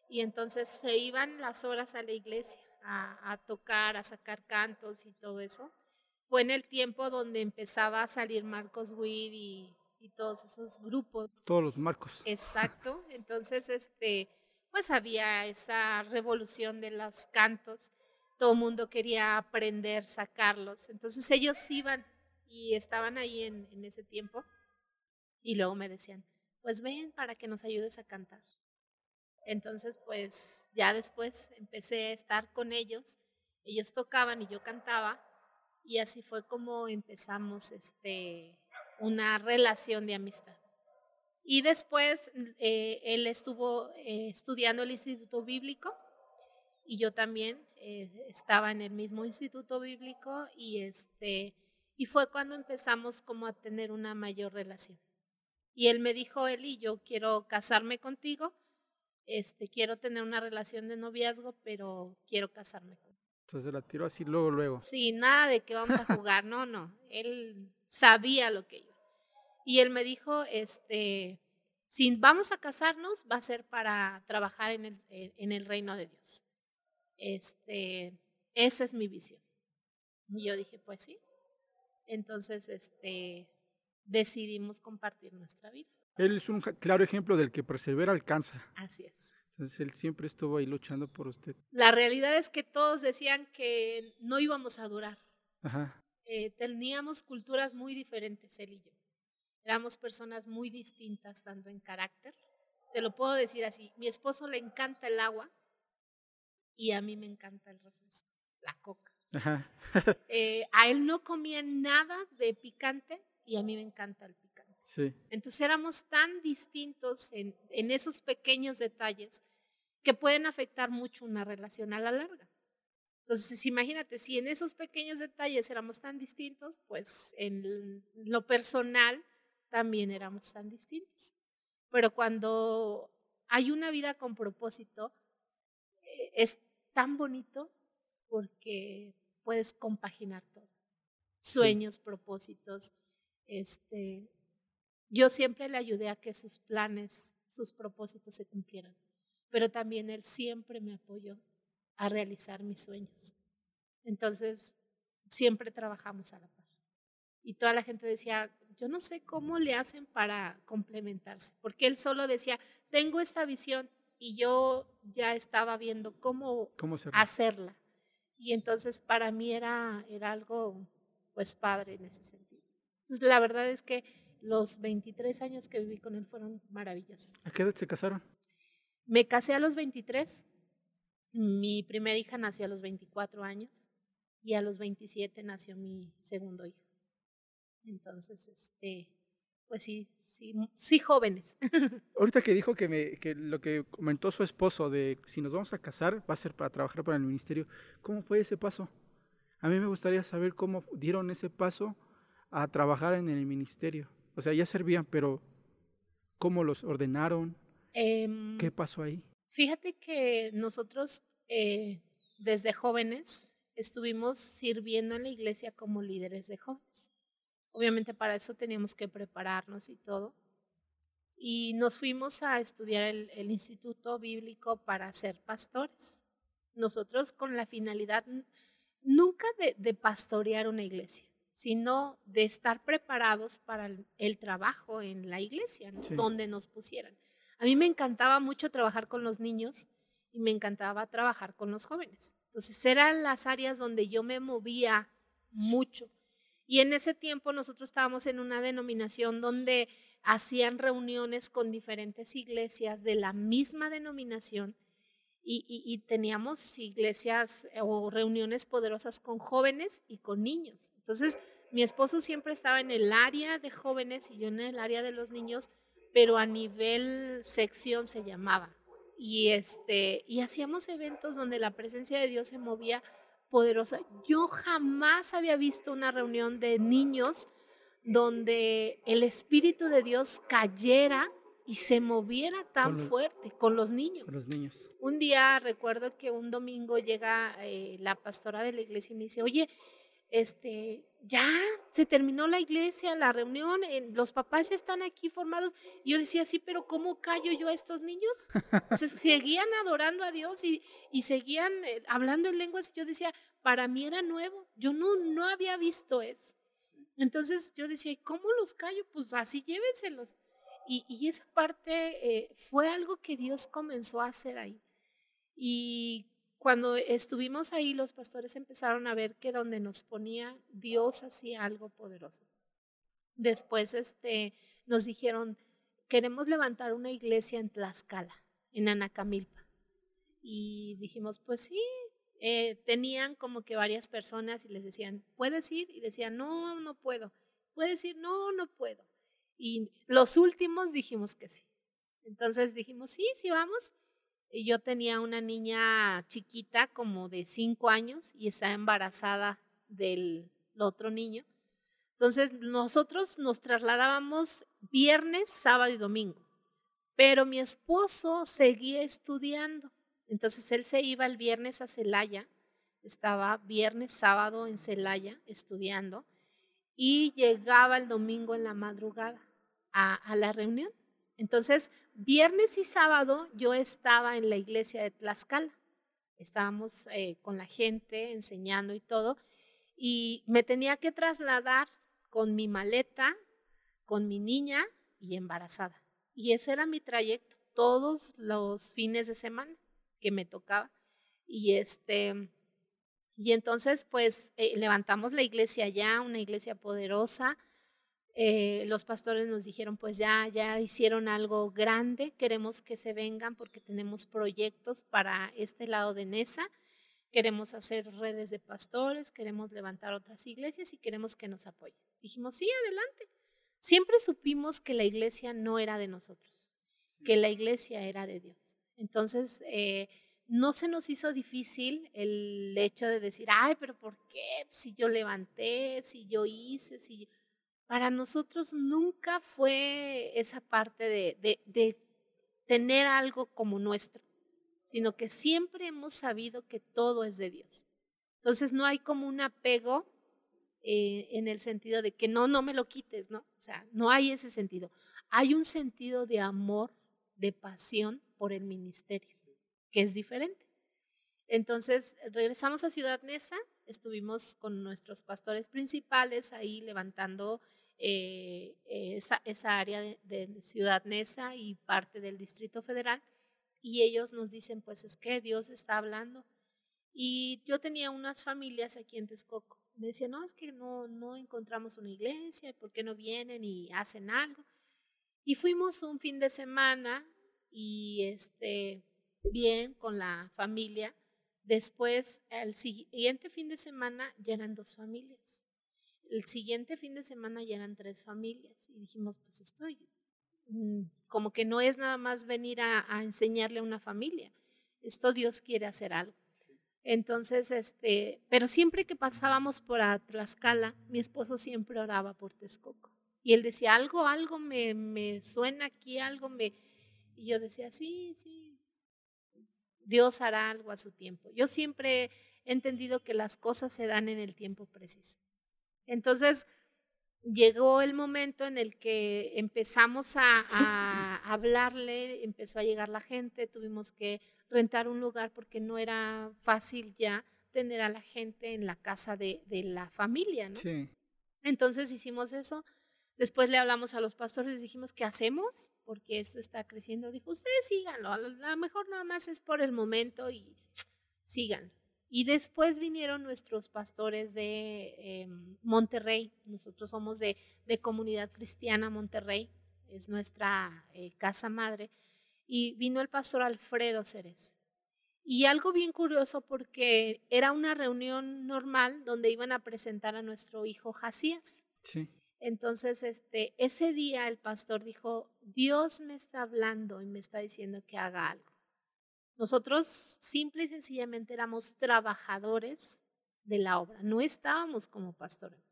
y entonces se iban las horas a la iglesia a, tocar, a sacar cantos y todo eso. Fue en el tiempo donde empezaba a salir Marcos Witt y y todos esos grupos. Todos los marcos. Exacto. [LAUGHS] Entonces, este, pues había esa revolución de los cantos. Todo el mundo quería aprender, sacarlos. Entonces ellos iban y estaban ahí en, en ese tiempo. Y luego me decían, pues ven para que nos ayudes a cantar. Entonces, pues ya después empecé a estar con ellos. Ellos tocaban y yo cantaba. Y así fue como empezamos este, una relación de amistad. Y después eh, él estuvo eh, estudiando el Instituto Bíblico y yo también eh, estaba en el mismo Instituto Bíblico y, este, y fue cuando empezamos como a tener una mayor relación. Y él me dijo, Eli, yo quiero casarme contigo, este, quiero tener una relación de noviazgo, pero quiero casarme contigo. Entonces la tiró así luego, luego. Sí, nada de que vamos a jugar, no, no. Él sabía lo que yo. Y él me dijo, este, si vamos a casarnos, va a ser para trabajar en el, en el reino de Dios. Este, esa es mi visión. Y yo dije, pues sí. Entonces, este, decidimos compartir nuestra vida. Él es un claro ejemplo del que persevera alcanza. Así es. Entonces él siempre estuvo ahí luchando por usted. La realidad es que todos decían que no íbamos a durar. Ajá. Eh, teníamos culturas muy diferentes, él y yo. Éramos personas muy distintas, tanto en carácter. Te lo puedo decir así, mi esposo le encanta el agua y a mí me encanta el refresco, la coca. [LAUGHS] Eh, a él no comía nada de picante y a mí me encanta el picante. Sí. Entonces éramos tan distintos en, en esos pequeños detalles que pueden afectar mucho una relación a la larga. Entonces, imagínate, si en esos pequeños detalles éramos tan distintos, pues en lo personal también éramos tan distintos. Pero cuando hay una vida con propósito, eh, es tan bonito porque puedes compaginar todo. Sueños, propósitos. Este, yo siempre le ayudé a que sus planes, sus propósitos se cumplieran, pero también él siempre me apoyó a realizar mis sueños. Entonces, siempre trabajamos a la par. Y toda la gente decía, yo no sé cómo le hacen para complementarse, porque él solo decía, tengo esta visión y yo ya estaba viendo cómo, hacerla. Y entonces para mí era, era algo pues padre en ese sentido. Entonces la verdad es que los 23 años que viví con él fueron maravillosos. ¿A qué edad se casaron? Me casé a los 23. Mi primera hija nació a los 24 años y a los 27 nació mi segundo hijo. Entonces, este, pues sí, sí, sí jóvenes. [LAUGHS] Ahorita que dijo que, me, que lo que comentó su esposo de si nos vamos a casar va a ser para trabajar para el ministerio, ¿cómo fue ese paso? A mí me gustaría saber cómo dieron ese paso a trabajar en el ministerio. O sea, ya servían, pero ¿cómo los ordenaron? Em, ¿Qué pasó ahí? Fíjate que nosotros eh, desde jóvenes estuvimos sirviendo en la iglesia como líderes de jóvenes. Obviamente para eso teníamos que prepararnos y todo. Y nos fuimos a estudiar el, instituto bíblico para ser pastores. Nosotros con la finalidad nunca de, pastorear una iglesia, sino de estar preparados para el, trabajo en la iglesia, donde nos pusieran. A mí me encantaba mucho trabajar con los niños y me encantaba trabajar con los jóvenes. Entonces eran las áreas donde yo me movía mucho. Y en ese tiempo nosotros estábamos en una denominación donde hacían reuniones con diferentes iglesias de la misma denominación y, teníamos iglesias eh, o reuniones poderosas con jóvenes y con niños. Entonces mi esposo siempre estaba en el área de jóvenes y yo en el área de los niños, pero a nivel sección se llamaba. Y, este, y hacíamos eventos donde la presencia de Dios se movía poderosa. Yo jamás había visto una reunión de niños donde el Espíritu de Dios cayera y se moviera tan fuerte con los niños. los niños. Un día recuerdo que un domingo llega eh, la pastora de la iglesia y me dice, oye, este, ya se terminó la iglesia, la reunión, los papás ya están aquí formados. Y yo decía, sí, pero ¿cómo callo yo a estos niños? seguían adorando a Dios y, y seguían eh, hablando en lenguas. Y yo decía, para mí era nuevo, yo no, no había visto eso. Entonces yo decía, ¿y cómo los callo? Pues así llévenselos. Y, y esa parte eh, fue algo que Dios comenzó a hacer ahí. Y cuando estuvimos ahí, los pastores empezaron a ver que donde nos ponía Dios hacía algo poderoso. Después este, nos dijeron, queremos levantar una iglesia en Tlaxcala, en Anacamilpa. Y dijimos, pues sí, eh, tenían como que varias personas y les decían, ¿puedes ir? Y decían, no, no puedo. ¿Puedes ir? No, no puedo. Y los últimos dijimos que sí. Entonces dijimos, sí, sí, vamos. Yo tenía una niña chiquita, como de cinco años, y estaba embarazada del otro niño. Entonces nosotros nos trasladábamos viernes, sábado y domingo, pero mi esposo seguía estudiando. Entonces él se iba el viernes a Celaya, estaba viernes, sábado en Celaya estudiando y llegaba el domingo en la madrugada a, a la reunión. Entonces, viernes y sábado yo estaba en la iglesia de Tlaxcala. Estábamos eh, con la gente enseñando y todo. Y me tenía que trasladar con mi maleta, con mi niña y embarazada. Y ese era mi trayecto todos los fines de semana que me tocaba. Y este, y entonces pues eh, levantamos la iglesia ya, una iglesia poderosa eh, los pastores nos dijeron, pues ya, ya hicieron algo grande, queremos que se vengan porque tenemos proyectos para este lado de Nesa, queremos hacer redes de pastores, queremos levantar otras iglesias y queremos que nos apoyen. Dijimos, sí, adelante. Siempre supimos que la iglesia no era de nosotros, que la iglesia era de Dios. Entonces, eh, no se nos hizo difícil el hecho de decir, ay, pero ¿por qué? Si yo levanté, si yo hice, si yo para nosotros nunca fue esa parte de, tener algo como nuestro, sino que siempre hemos sabido que todo es de Dios. Entonces no hay como un apego eh, en el sentido de que no, no me lo quites, ¿no? O sea, no hay ese sentido. Hay un sentido de amor, de pasión por el ministerio, que es diferente. Entonces regresamos a Ciudad Neza, estuvimos con nuestros pastores principales ahí levantando eh, esa, esa, área de, Ciudad Neza y parte del Distrito Federal. Y ellos nos dicen, pues es que Dios está hablando. Y yo tenía unas familias aquí en Texcoco. Me decían, no, es que no, no encontramos una iglesia, ¿por qué no vienen y hacen algo? Y fuimos un fin de semana y este, bien con la familia, Después, el siguiente fin de semana ya eran dos familias. El siguiente fin de semana ya eran tres familias. Y dijimos, pues estoy, mm, como que no es nada más venir a, a enseñarle a una familia. Esto Dios quiere hacer algo. Entonces, este, pero siempre que pasábamos por Tlaxcala, mi esposo siempre oraba por Texcoco. Y él decía, algo, algo me, me suena aquí, algo me... Y yo decía, sí, sí, Dios hará algo a su tiempo. Yo siempre he entendido que las cosas se dan en el tiempo preciso. Entonces, llegó el momento en el que empezamos a, a, hablarle, empezó a llegar la gente, tuvimos que rentar un lugar porque no era fácil ya tener a la gente en la casa de, de la familia, ¿no? Sí. Entonces hicimos eso. Después le hablamos a los pastores, les dijimos, ¿qué hacemos? Porque esto está creciendo. Dijo, ustedes síganlo, a lo mejor nada más es por el momento y sigan. Y después vinieron nuestros pastores de em, Monterrey. Nosotros somos de, de, Comunidad Cristiana Monterrey, es nuestra eh, casa madre y vino el pastor Alfredo Ceres. Y algo bien curioso porque era una reunión normal donde iban a presentar a nuestro hijo Jacías. Sí. Entonces, este, ese día el pastor dijo, Dios me está hablando y me está diciendo que haga algo. Nosotros simple y sencillamente éramos trabajadores de la obra, no estábamos como pastores,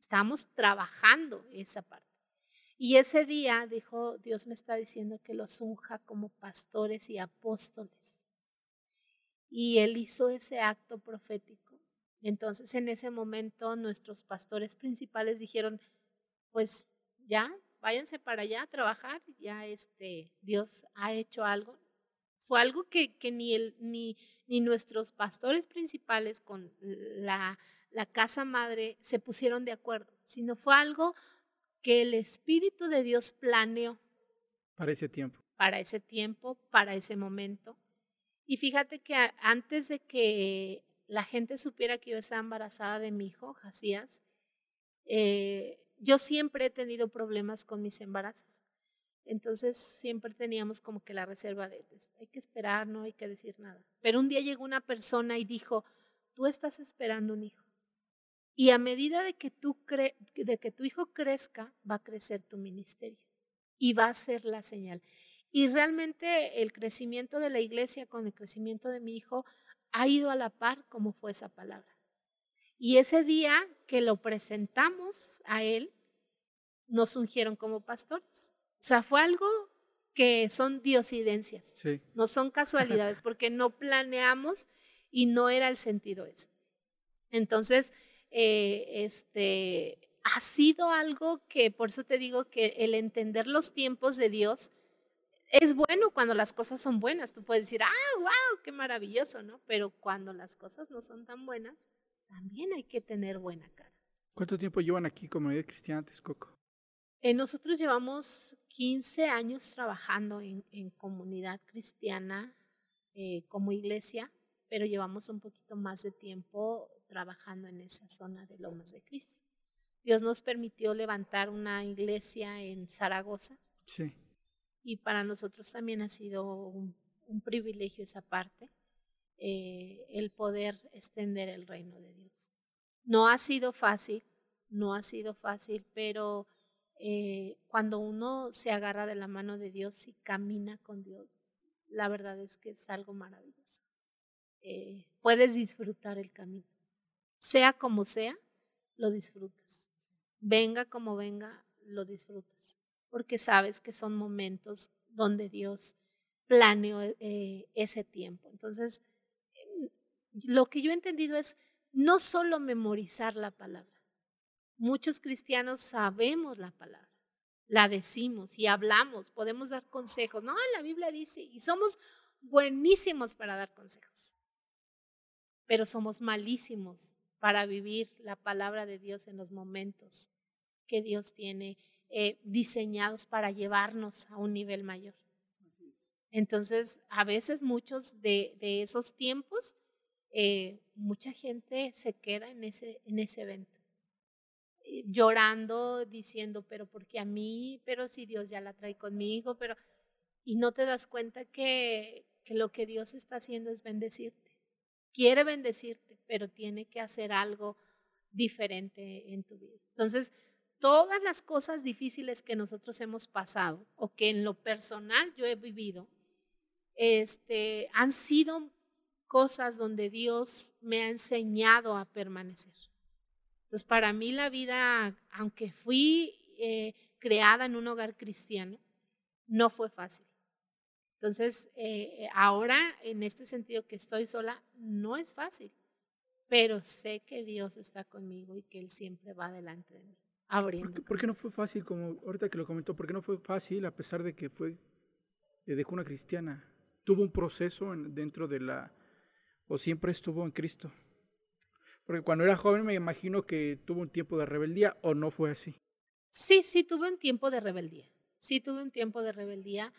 estábamos trabajando esa parte. Y ese día dijo, Dios me está diciendo que los unja como pastores y apóstoles. Y él hizo ese acto profético. Entonces en ese momento nuestros pastores principales dijeron, pues ya, váyanse para allá a trabajar, ya este, Dios ha hecho algo. Fue algo que, que ni, el, ni, ni nuestros pastores principales con la, la casa madre se pusieron de acuerdo, sino fue algo que el Espíritu de Dios planeó. Para ese tiempo. Para ese tiempo, para ese momento. Y fíjate que antes de que la gente supiera que yo estaba embarazada de mi hijo, Jacías, eh, yo siempre he tenido problemas con mis embarazos. Entonces siempre teníamos como que la reserva de, pues, hay que esperar, no hay que decir nada. Pero un día llegó una persona y dijo, tú estás esperando un hijo. Y a medida de que, tú de que tu hijo crezca, va a crecer tu ministerio y va a ser la señal. Y realmente el crecimiento de la iglesia con el crecimiento de mi hijo ha ido a la par como fue esa palabra. Y ese día que lo presentamos a él, nos ungieron como pastores. O sea, fue algo que son diosidencias, no son casualidades, [LAUGHS] porque no planeamos y no era el sentido eso. Entonces, eh, este, ha sido algo que, por eso te digo que el entender los tiempos de Dios es bueno cuando las cosas son buenas. Tú puedes decir, ah, wow, qué maravilloso, ¿no? Pero cuando las cosas no son tan buenas, también hay que tener buena cara. ¿Cuánto tiempo llevan aquí como Comunidad Cristiana Texcoco? Eh, nosotros llevamos 15 años trabajando en, en comunidad cristiana eh, como iglesia, pero llevamos un poquito más de tiempo trabajando en esa zona de Lomas de Cristo. Dios nos permitió levantar una iglesia en Zaragoza. Sí. Y para nosotros también ha sido un, privilegio esa parte, eh, el poder extender el reino de Dios. No ha sido fácil, no ha sido fácil, pero eh, cuando uno se agarra de la mano de Dios y camina con Dios, la verdad es que es algo maravilloso. Eh, puedes disfrutar el camino sea como sea, lo disfrutas. Venga como venga, lo disfrutas. Porque sabes que son momentos donde Dios planeó eh, ese tiempo. Entonces, lo que yo he entendido es no solo memorizar la palabra. Muchos cristianos sabemos la palabra, la decimos y hablamos, podemos dar consejos. No, la Biblia dice, y somos buenísimos para dar consejos, pero somos malísimos para vivir la palabra de Dios en los momentos que Dios tiene eh, diseñados para llevarnos a un nivel mayor. Entonces, a veces muchos de, esos tiempos, eh, mucha gente se queda en ese, en ese evento, llorando, diciendo, pero porque a mí, pero si Dios ya la trae conmigo, pero... Y no te das cuenta que, que lo que Dios está haciendo es bendecirte quiere bendecirte, pero tiene que hacer algo diferente en tu vida. Entonces, todas las cosas difíciles que nosotros hemos pasado o que en lo personal yo he vivido, este, han sido cosas donde Dios me ha enseñado a permanecer. Entonces, para mí la vida, aunque fui eh, creada en un hogar cristiano, no fue fácil. Entonces, eh, ahora, en este sentido que estoy sola, no es fácil, pero sé que Dios está conmigo y que Él siempre va delante de mí, abriendo. ¿Por qué, no fue fácil, como ahorita que lo comentó, por qué no fue fácil a pesar de que fue de cuna cristiana? ¿Tuvo un proceso dentro de la, o siempre estuvo en Cristo? Porque cuando era joven me imagino que tuvo un tiempo de rebeldía o no fue así. Sí, sí, tuve un tiempo de rebeldía. Sí, tuve un tiempo de rebeldía.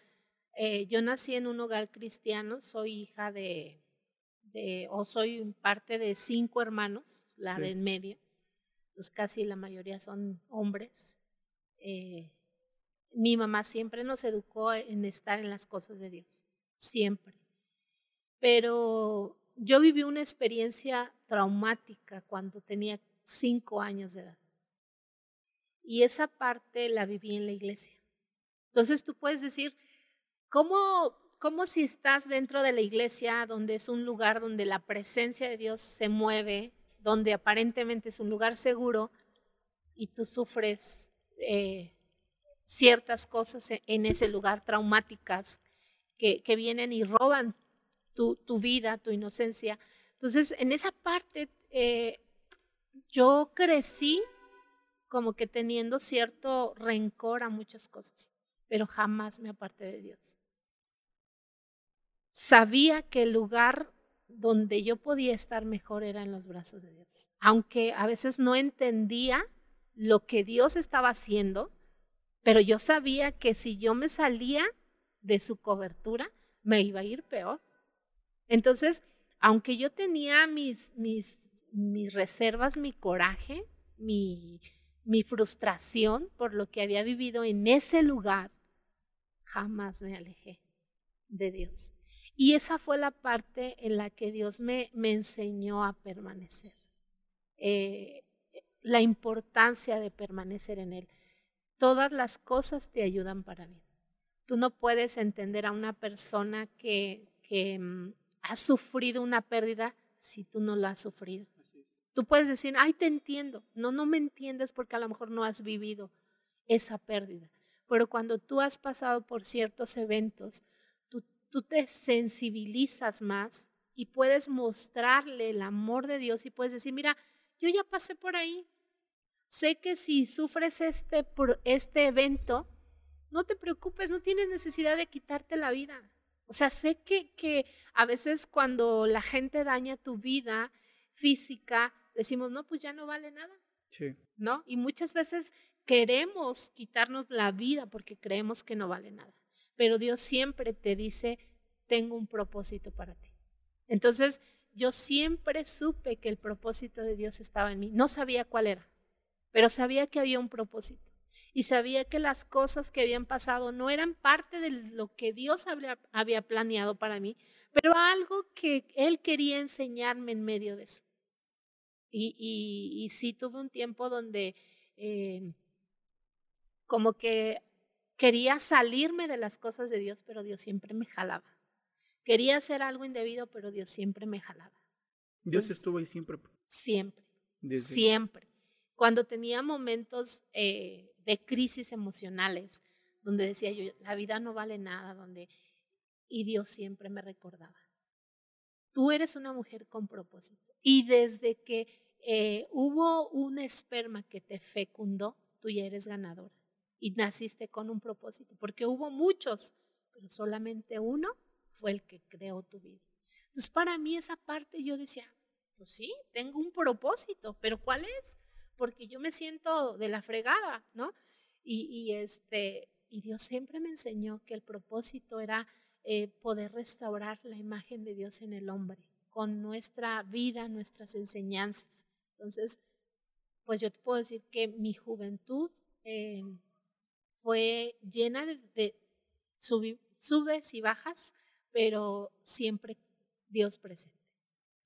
Eh, yo nací en un hogar cristiano, soy hija de, de, o soy parte de cinco hermanos, la de en medio. Pues casi la mayoría son hombres. Eh, mi mamá siempre nos educó en estar en las cosas de Dios, siempre. Pero yo viví una experiencia traumática cuando tenía cinco años de edad. Y esa parte la viví en la iglesia. Entonces tú puedes decir, ¿cómo, cómo si estás dentro de la iglesia, donde es un lugar donde la presencia de Dios se mueve, donde aparentemente es un lugar seguro, y tú sufres eh, ciertas cosas e, en ese lugar traumáticas que, que vienen y roban tu, tu vida, tu inocencia. Entonces, en esa parte, eh, yo crecí como que teniendo cierto rencor a muchas cosas, pero jamás me aparté de Dios. Sabía que el lugar donde yo podía estar mejor era en los brazos de Dios, aunque a veces no entendía lo que Dios estaba haciendo, pero yo sabía que si yo me salía de su cobertura, me iba a ir peor. Entonces, aunque yo tenía mis, mis, mis reservas, mi coraje, mi, mi frustración por lo que había vivido en ese lugar, jamás me alejé de Dios. Y esa fue la parte en la que Dios me, me enseñó a permanecer. Eh, la importancia de permanecer en Él. Todas las cosas te ayudan para bien. Tú no puedes entender a una persona que, que has sufrido una pérdida si tú no la has sufrido. Tú puedes decir, ay, te entiendo. No, no me entiendes porque a lo mejor no has vivido esa pérdida. Pero cuando tú has pasado por ciertos eventos, tú, tú te sensibilizas más y puedes mostrarle el amor de Dios y puedes decir, mira, yo ya pasé por ahí. Sé que si sufres este, por este evento, no te preocupes, no tienes necesidad de quitarte la vida. O sea, sé que, que a veces cuando la gente daña tu vida física, decimos, no, pues ya no vale nada. Sí. ¿No? Y muchas veces queremos quitarnos la vida porque creemos que no vale nada. Pero Dios siempre te dice, tengo un propósito para ti. Entonces, yo siempre supe que el propósito de Dios estaba en mí. No sabía cuál era, pero sabía que había un propósito y sabía que las cosas que habían pasado no eran parte de lo que Dios había, planeado para mí, pero algo que Él quería enseñarme en medio de eso. Y, y, sí tuve un tiempo donde eh, como que quería salirme de las cosas de Dios, pero Dios siempre me jalaba. Quería hacer algo indebido, pero Dios siempre me jalaba. Dios estuvo ahí siempre. Siempre. Siempre. Cuando tenía momentos eh, de crisis emocionales, donde decía yo, la vida no vale nada, donde... Y Dios siempre me recordaba, tú eres una mujer con propósito. Y desde que eh, hubo un esperma que te fecundó, tú ya eres ganadora. Y naciste con un propósito, porque hubo muchos, pero solamente uno fue el que creó tu vida. Entonces, para mí esa parte yo decía, pues sí, tengo un propósito, pero ¿cuál es? Porque yo me siento de la fregada, ¿no? Y, este, y Dios siempre me enseñó que el propósito era eh, poder restaurar la imagen de Dios en el hombre, con nuestra vida, nuestras enseñanzas. Entonces, pues yo te puedo decir que mi juventud eh, fue llena de, subes y bajas, pero siempre Dios presente.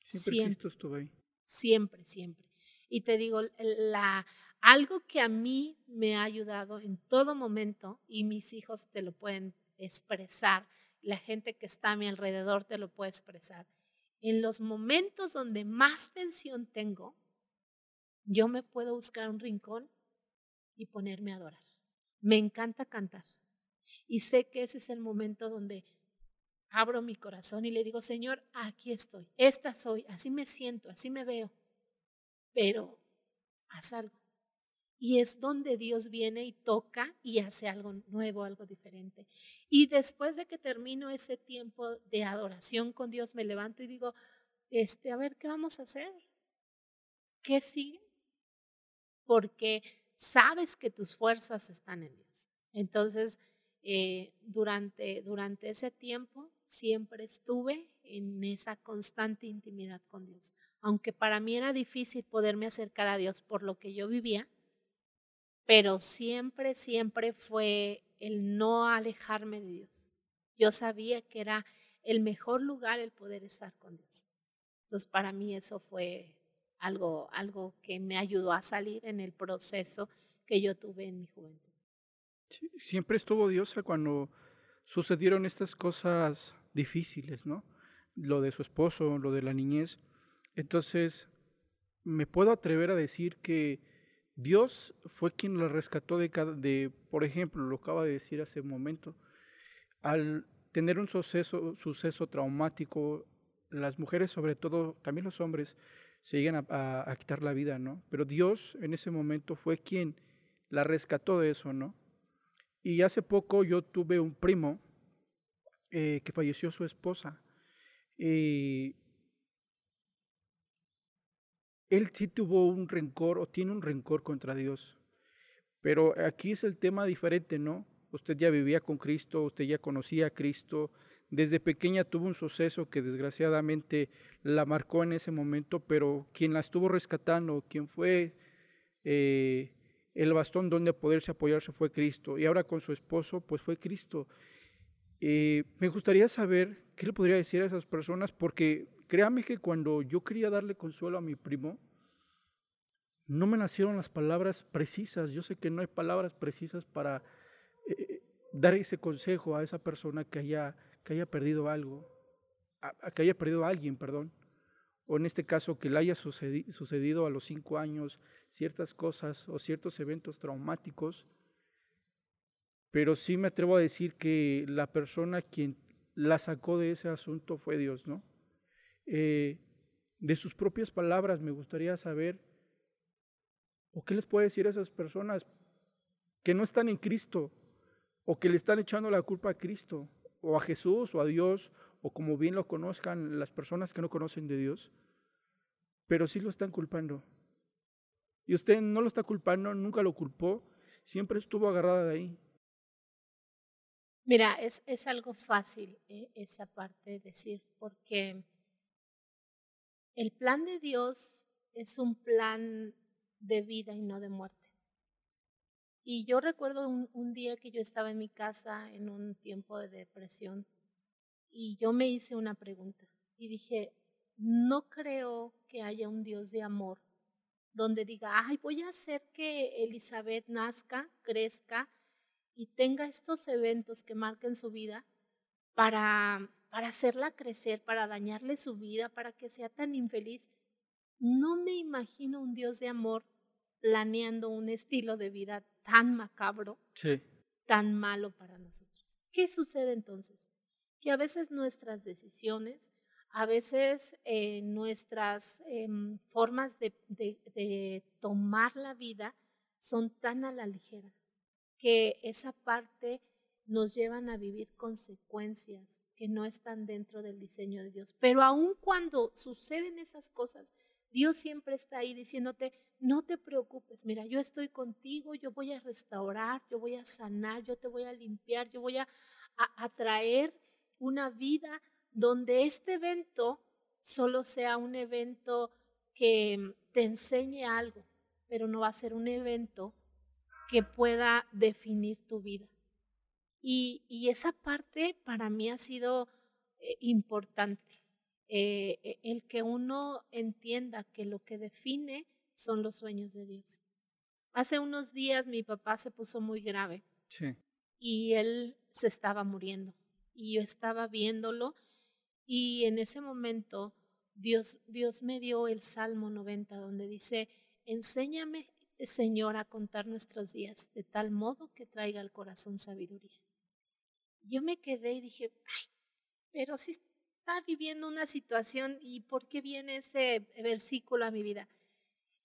Siempre, Cristo estuvo ahí. Siempre, siempre. Y te digo, la, algo que a mí me ha ayudado en todo momento, y mis hijos te lo pueden expresar, la gente que está a mi alrededor te lo puede expresar. En los momentos donde más tensión tengo, yo me puedo buscar un rincón y ponerme a adorar. Me encanta cantar. Y sé que ese es el momento donde abro mi corazón y le digo, Señor, aquí estoy, esta soy, así me siento, así me veo, pero haz algo. Y es donde Dios viene y toca y hace algo nuevo, algo diferente. Y después de que termino ese tiempo de adoración con Dios, me levanto y digo, este, a ver, ¿qué vamos a hacer? ¿Qué sigue? Porque sabes que tus fuerzas están en Dios. Entonces, eh, durante, durante ese tiempo siempre estuve en esa constante intimidad con Dios. Aunque para mí era difícil poderme acercar a Dios por lo que yo vivía, pero siempre, siempre fue el no alejarme de Dios. Yo sabía que era el mejor lugar el poder estar con Dios. Entonces, para mí eso fue algo, algo que me ayudó a salir en el proceso que yo tuve en mi juventud. siempre estuvo Dios cuando sucedieron estas cosas difíciles, ¿no? Lo de su esposo, lo de la niñez. Entonces, me puedo atrever a decir que Dios fue quien la rescató de, cada, de, por ejemplo, lo acaba de decir hace un momento, al tener un suceso, suceso traumático, las mujeres, sobre todo, también los hombres, se llegan a, quitar la vida, ¿no? Pero Dios en ese momento fue quien la rescató de eso, ¿no? Y hace poco yo tuve un primo eh, que falleció su esposa. Y él sí tuvo un rencor o tiene un rencor contra Dios. Pero aquí es el tema diferente, ¿no? Usted ya vivía con Cristo, usted ya conocía a Cristo. Desde pequeña tuvo un suceso que desgraciadamente la marcó en ese momento, pero quien la estuvo rescatando, quien fue eh, el bastón donde poderse apoyarse fue Cristo. Y ahora con su esposo, pues fue Cristo. Eh, me gustaría saber qué le podría decir a esas personas, porque créame que cuando yo quería darle consuelo a mi primo, no me nacieron las palabras precisas. Yo sé que no hay palabras precisas para eh, dar ese consejo a esa persona que haya, que haya perdido algo, que haya perdido a alguien, perdón. O en este caso, que le haya sucedido a los cinco años ciertas cosas o ciertos eventos traumáticos. Pero sí me atrevo a decir que la persona quien la sacó de ese asunto fue Dios, ¿no? Eh, de sus propias palabras me gustaría saber, ¿o qué les puede decir a esas personas que no están en Cristo o que le están echando la culpa a Cristo o a Jesús o a Dios o como bien lo conozcan las personas que no conocen de Dios, pero sí lo están culpando? Y usted no lo está culpando, nunca lo culpó, siempre estuvo agarrada de ahí. Mira, es, es algo fácil eh, esa parte de decir, porque el plan de Dios es un plan de vida y no de muerte. Y yo recuerdo un, día que yo estaba en mi casa en un tiempo de depresión y yo me hice una pregunta y dije, no creo que haya un Dios de amor donde diga, ay, voy a hacer que Elizabeth nazca, crezca y tenga estos eventos que marquen su vida para para hacerla crecer, para dañarle su vida, para que sea tan infeliz. No me imagino un Dios de amor planeando un estilo de vida tan macabro, tan malo para nosotros. ¿Qué sucede entonces? Que a veces nuestras decisiones, a veces eh, nuestras em, formas de, de tomar la vida son tan a la ligera que esa parte nos llevan a vivir consecuencias que no están dentro del diseño de Dios. Pero aun cuando suceden esas cosas, Dios siempre está ahí diciéndote, no te preocupes, mira, yo estoy contigo, yo voy a restaurar, yo voy a sanar, yo te voy a limpiar, yo voy a, a, traer una vida donde este evento solo sea un evento que te enseñe algo, pero no va a ser un evento que pueda definir tu vida. Y, esa parte para mí ha sido eh, importante. eh, e, el que uno entienda que lo que define son los sueños de Dios. Hace unos días mi papá se puso muy grave y él se estaba muriendo y yo estaba viéndolo y en ese momento Dios, Dios me dio el Salmo 90 donde dice, enséñame Señor a contar nuestros días de tal modo que traiga al corazón sabiduría. Yo me quedé y dije, ay, pero si está viviendo una situación y por qué viene ese versículo a mi vida.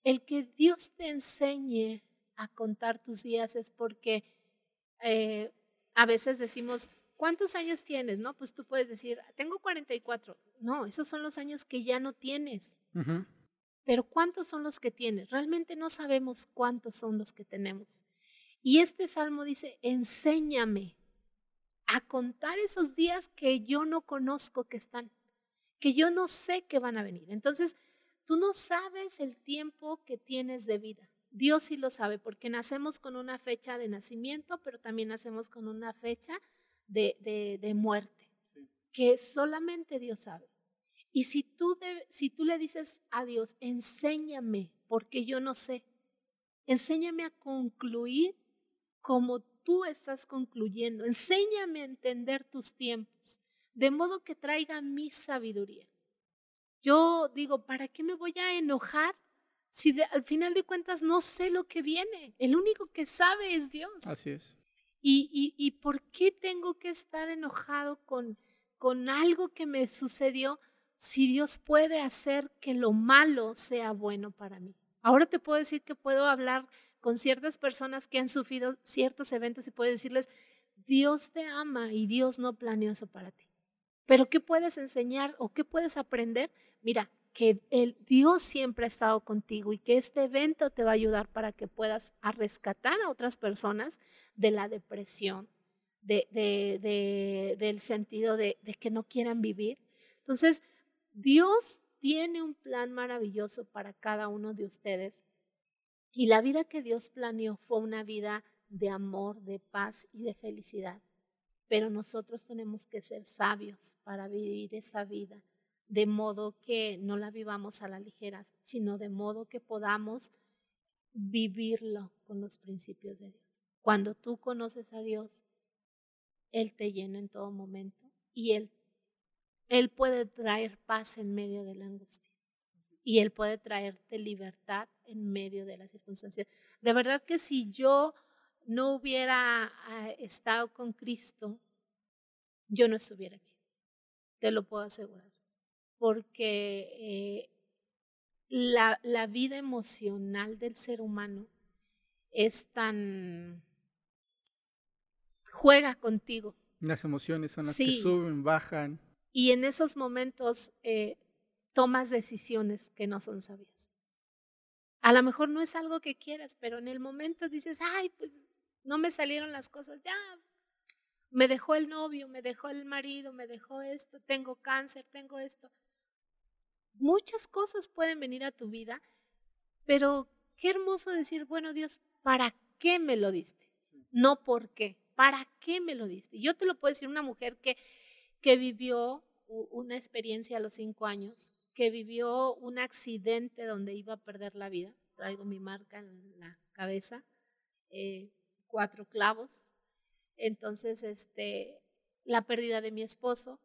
El que Dios te enseñe a contar tus días es porque eh, a veces decimos, ¿cuántos años tienes? No, pues tú puedes decir, tengo 44. No, esos son los años que ya no tienes. Pero ¿cuántos son los que tienes? Realmente no sabemos cuántos son los que tenemos. Y este salmo dice, enséñame a contar esos días que yo no conozco que están, que yo no sé que van a venir. Entonces, tú no sabes el tiempo que tienes de vida. Dios sí lo sabe, porque nacemos con una fecha de nacimiento, pero también nacemos con una fecha de, de, muerte, que solamente Dios sabe. Y si tú, si tú le dices a Dios, enséñame, porque yo no sé, enséñame a concluir como tú estás concluyendo, enséñame a entender tus tiempos, de modo que traiga mi sabiduría. Yo digo, ¿para qué me voy a enojar si al final de cuentas no sé lo que viene. El único que sabe es Dios. Así es. ¿Y, y, por qué tengo que estar enojado con, con algo que me sucedió si Dios puede hacer que lo malo sea bueno para mí? Ahora te puedo decir que puedo hablar con ciertas personas que han sufrido ciertos eventos y puedo decirles, Dios te ama y Dios no planeó eso para ti. Pero ¿qué puedes enseñar o qué puedes aprender? Mira, que el Dios siempre ha estado contigo y que este evento te va a ayudar para que puedas rescatar a otras personas de la depresión, de, de, del sentido de que no quieran vivir. Entonces, Dios tiene un plan maravilloso para cada uno de ustedes y la vida que Dios planeó fue una vida de amor, de paz y de felicidad. Pero nosotros tenemos que ser sabios para vivir esa vida de modo que no la vivamos a la ligera, sino de modo que podamos vivirlo con los principios de Dios. Cuando tú conoces a Dios, Él te llena en todo momento y Él, Él puede traer paz en medio de la angustia y Él puede traerte libertad en medio de las circunstancias. De verdad que si yo no hubiera ah, estado con Cristo, yo no estuviera aquí. Te lo puedo asegurar porque eh, la, la, vida emocional del ser humano es tan... juega contigo. Las emociones son las que suben, bajan. Y en esos momentos eh, tomas decisiones que no son sabias. A lo mejor no es algo que quieras, pero en el momento dices, ay, pues no me salieron las cosas, ya, me dejó el novio, me dejó el marido, me dejó esto, tengo cáncer, tengo esto muchas cosas pueden venir a tu vida, pero qué hermoso decir, bueno Dios, ¿para qué me lo diste? No por qué, ¿para qué me lo diste? Yo te lo puedo decir una mujer que, que vivió una experiencia a los cinco años, que vivió un accidente donde iba a perder la vida, traigo mi marca en la cabeza, eh, cuatro clavos, entonces este, la pérdida de mi esposo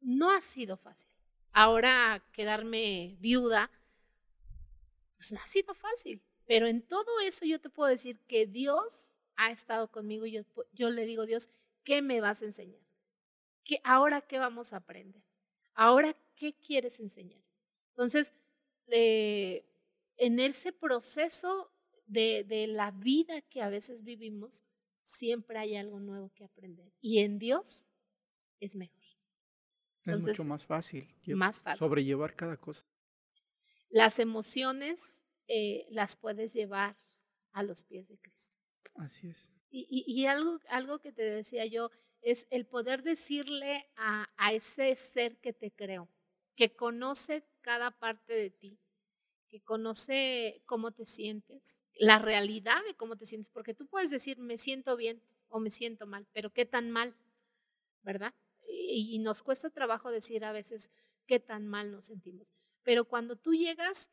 no ha sido fácil Ahora quedarme viuda, pues no ha sido fácil. Pero en todo eso yo te puedo decir que Dios ha estado conmigo y yo, yo le digo, Dios, ¿qué me vas a enseñar? ¿Qué, ¿Ahora qué vamos a aprender? ¿Ahora qué quieres enseñar? Entonces, en ese proceso de, de la vida que a veces vivimos, siempre hay algo nuevo que aprender. Y en Dios es mejor es mucho más fácil, más fácil sobrellevar cada cosa. Las emociones eh, las puedes llevar a los pies de Cristo. Así es. Y, y, algo, algo que te decía yo es el poder decirle a, a ese ser que te creó, que conoce cada parte de ti, que conoce cómo te sientes, la realidad de cómo te sientes, porque tú puedes decir me siento bien o me siento mal, pero qué tan mal, ¿verdad? y nos cuesta trabajo decir a veces qué tan mal nos sentimos. Pero cuando tú llegas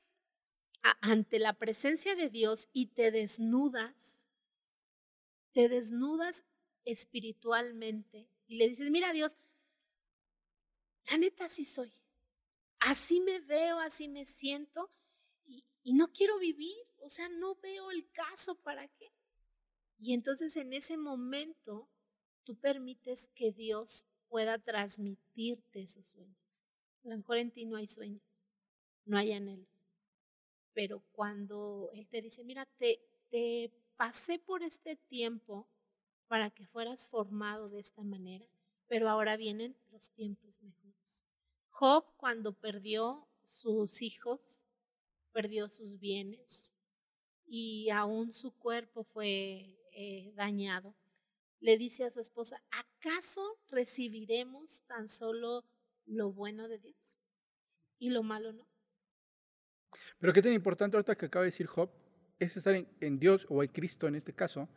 ante la presencia de Dios y te desnudas, te desnudas espiritualmente y le dices, mira Dios, la neta así soy, así me veo, así me siento y, y no quiero vivir, o sea, no veo el caso para qué. Y entonces en ese momento tú permites que Dios pueda transmitirte esos sueños. A lo mejor en ti no hay sueños, no hay anhelos. Pero cuando Él te dice, mira, te, te pasé por este tiempo para que fueras formado de esta manera, pero ahora vienen los tiempos mejores. Job cuando perdió sus hijos, perdió sus bienes y aún su cuerpo fue eh, dañado, le dice a su esposa, ¿acaso recibiremos tan solo lo bueno de Dios y lo malo no? Pero qué tan importante ahorita que acaba de decir Job es estar en, Dios o en Cristo en este caso,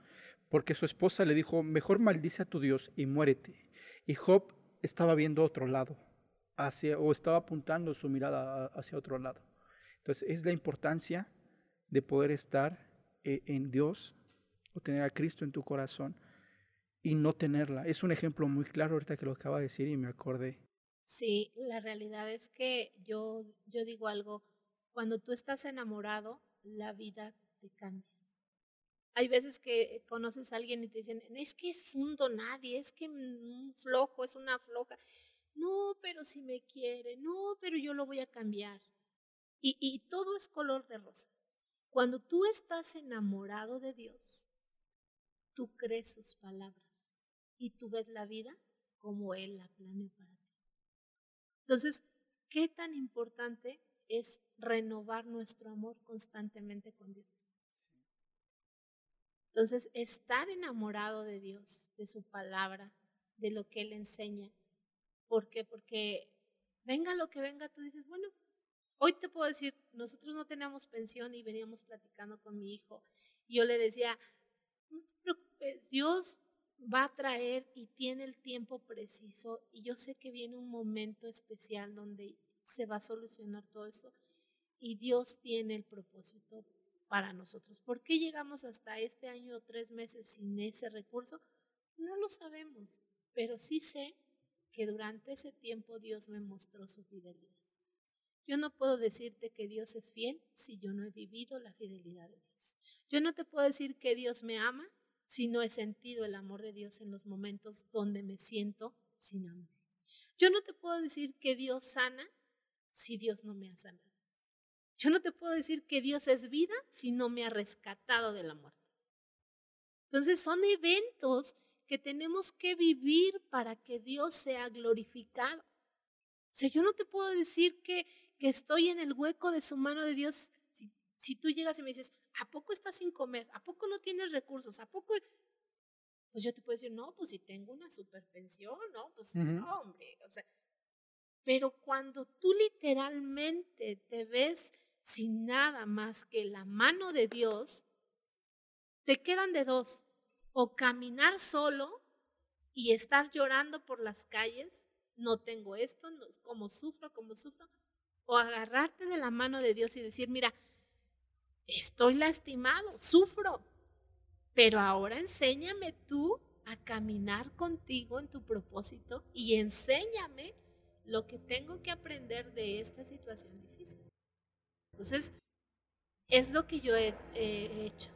porque su esposa le dijo, mejor maldice a tu Dios y muérete. Y Job estaba viendo otro lado, hacia, o estaba apuntando su mirada hacia otro lado. Entonces es la importancia de poder estar eh, en Dios tener a Cristo en tu corazón y no tenerla. Es un ejemplo muy claro ahorita que lo acaba de decir y me acordé. Sí, la realidad es que yo, yo digo algo, cuando tú estás enamorado, la vida te cambia. Hay veces que conoces a alguien y te dicen, es que es un donadie, es que un flojo, es una floja. No, pero si me quiere, no, pero yo lo voy a cambiar. Y, y todo es color de rosa. Cuando tú estás enamorado de Dios, tú crees sus palabras y tú ves la vida como Él la planeó para ti. Entonces, ¿qué tan importante es renovar nuestro amor constantemente con Dios? Entonces, estar enamorado de Dios, de su palabra, de lo que Él enseña. ¿Por qué? Porque venga lo que venga, tú dices, bueno, hoy te puedo decir, nosotros no teníamos pensión y veníamos platicando con mi hijo. Y yo le decía, no te preocupes, Dios va a traer y tiene el tiempo preciso y yo sé que viene un momento especial donde se va a solucionar todo esto y Dios tiene el propósito para nosotros. ¿Por qué llegamos hasta este año o tres meses sin ese recurso? No lo sabemos, pero sí sé que durante ese tiempo Dios me mostró su fidelidad. Yo no puedo decirte que Dios es fiel si yo no he vivido la fidelidad de Dios. Yo no te puedo decir que Dios me ama si no he sentido el amor de Dios en los momentos donde me siento sin amor. Yo no te puedo decir que Dios sana si Dios no me ha sanado. Yo no te puedo decir que Dios es vida si no me ha rescatado de la muerte. Entonces son eventos que tenemos que vivir para que Dios sea glorificado. O sea, yo no te puedo decir que que estoy en el hueco de su mano de Dios, si, si tú llegas y me dices, ¿a poco estás sin comer? ¿A poco no tienes recursos? ¿A poco? Pues yo te puedo decir, no, pues si tengo una superpensión, ¿no? Pues no, hombre. O sea, pero cuando tú literalmente te ves sin nada más que la mano de Dios, te quedan de dos. O caminar solo y estar llorando por las calles, no tengo esto, como sufro, como sufro, o agarrarte de la mano de Dios y decir, mira, estoy lastimado, sufro, pero ahora enséñame tú a caminar contigo en tu propósito y enséñame lo que tengo que aprender de esta situación difícil. Entonces, es lo que yo he, hecho.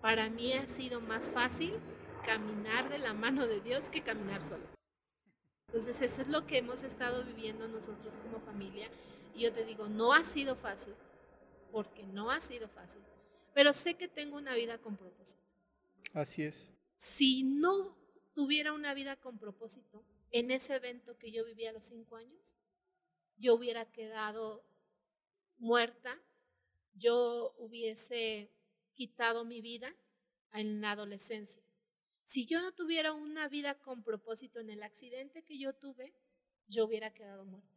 Para mí ha sido más fácil caminar de la mano de Dios que caminar solo. Entonces, eso es lo que hemos estado viviendo nosotros como familia y yo te digo, no ha sido fácil, porque no ha sido fácil, pero sé que tengo una vida con propósito. Así es. Si no tuviera una vida con propósito, en ese evento que yo vivía a los cinco años, yo hubiera quedado muerta, yo hubiese quitado mi vida en la adolescencia. Si yo no tuviera una vida con propósito en el accidente que yo tuve, yo hubiera quedado muerta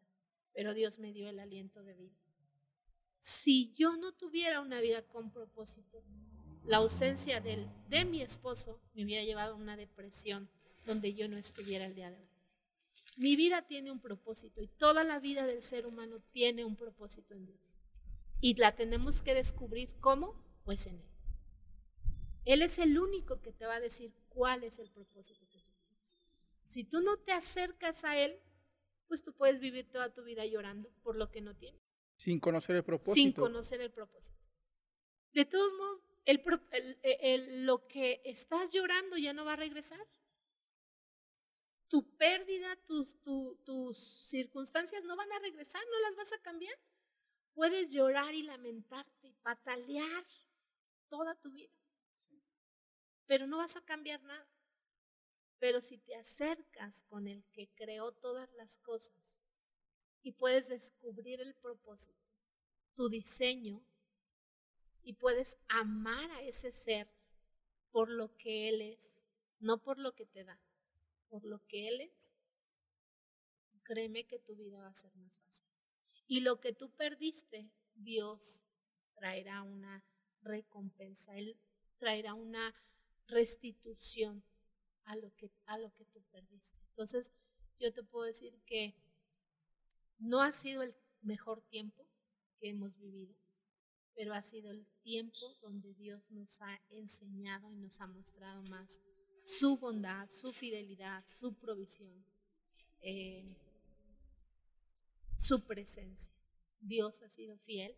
pero Dios me dio el aliento de vida. Si yo no tuviera una vida con propósito, la ausencia de, de mi esposo me hubiera llevado a una depresión donde yo no estuviera el día de hoy. Mi vida tiene un propósito y toda la vida del ser humano tiene un propósito en Dios. Y la tenemos que descubrir cómo, pues en Él. Él es el único que te va a decir cuál es el propósito que tú tienes. Si tú no te acercas a Él, pues tú puedes vivir toda tu vida llorando por lo que no tienes. Sin conocer el propósito. Sin conocer el propósito. De todos modos, el, lo que estás llorando ya no va a regresar. Tu pérdida, tus, tus circunstancias no van a regresar, no las vas a cambiar. Puedes llorar y lamentarte y patalear toda tu vida, pero no vas a cambiar nada. Pero si te acercas con el que creó todas las cosas y puedes descubrir el propósito, tu diseño, y puedes amar a ese ser por lo que Él es, no por lo que te da, por lo que Él es, créeme que tu vida va a ser más fácil. Y lo que tú perdiste, Dios traerá una recompensa, Él traerá una restitución a lo que, a lo que tú perdiste. Entonces, yo te puedo decir que no ha sido el mejor tiempo que hemos vivido, pero ha sido el tiempo donde Dios nos ha enseñado y nos ha mostrado más su bondad, su fidelidad, su provisión, eh, su presencia. Dios ha sido fiel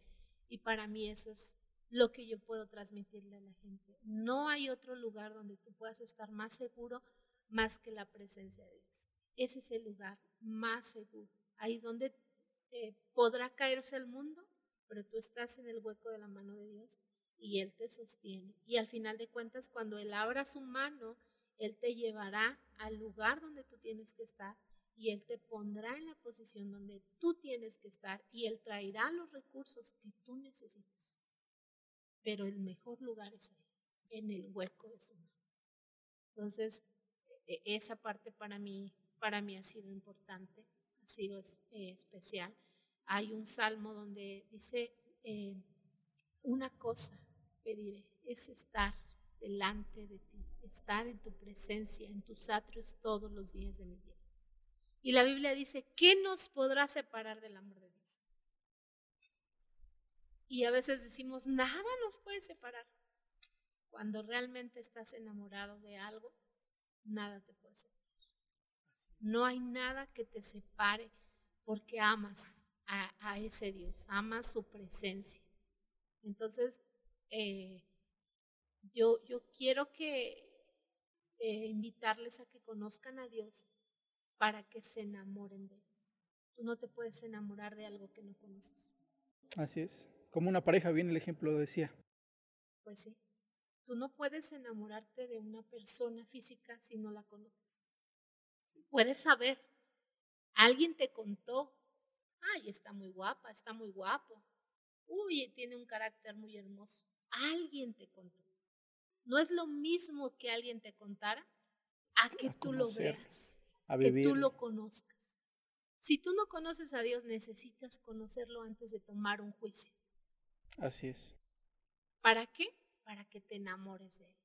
y para mí eso es lo que yo puedo transmitirle a la gente. No hay otro lugar donde tú puedas estar más seguro más que la presencia de Dios. Ese es el lugar más seguro. Ahí donde eh, podrá caerse el mundo, pero tú estás en el hueco de la mano de Dios y Él te sostiene. Y al final de cuentas, cuando Él abra su mano, Él te llevará al lugar donde tú tienes que estar y Él te pondrá en la posición donde tú tienes que estar y Él traerá los recursos que tú necesitas. Pero el mejor lugar es ahí, en el hueco de su mano. Entonces, e, esa parte para mí, para mí ha sido importante, ha sido eh, especial hay un salmo donde dice, eh, una cosa pediré, es estar delante de ti, estar en tu presencia, en tus atrios todos los días de mi vida. Y la Biblia dice, ¿qué nos podrá separar del amor de Dios? Y a veces decimos, nada nos puede separar. Cuando realmente estás enamorado de algo, nada te puede separar. No hay nada que te separe porque amas a, ese Dios, ama su presencia. Entonces, eh, yo, yo quiero que eh, invitarles a que conozcan a Dios para que se enamoren de Él. Tú no te puedes enamorar de algo que no conoces. Así es. Como una pareja, bien el ejemplo lo decía. Pues sí. Tú no puedes enamorarte de una persona física si no la conoces. Puedes saber. Alguien te contó ay, está muy guapa, está muy guapo. Uy, tiene un carácter muy hermoso. Alguien te contó. No es lo mismo que alguien te contara a que tú lo veas, a que tú lo conozcas. Si tú no conoces a Dios, necesitas conocerlo antes de tomar un juicio. Así es. ¿Para qué? Para que te enamores de Él.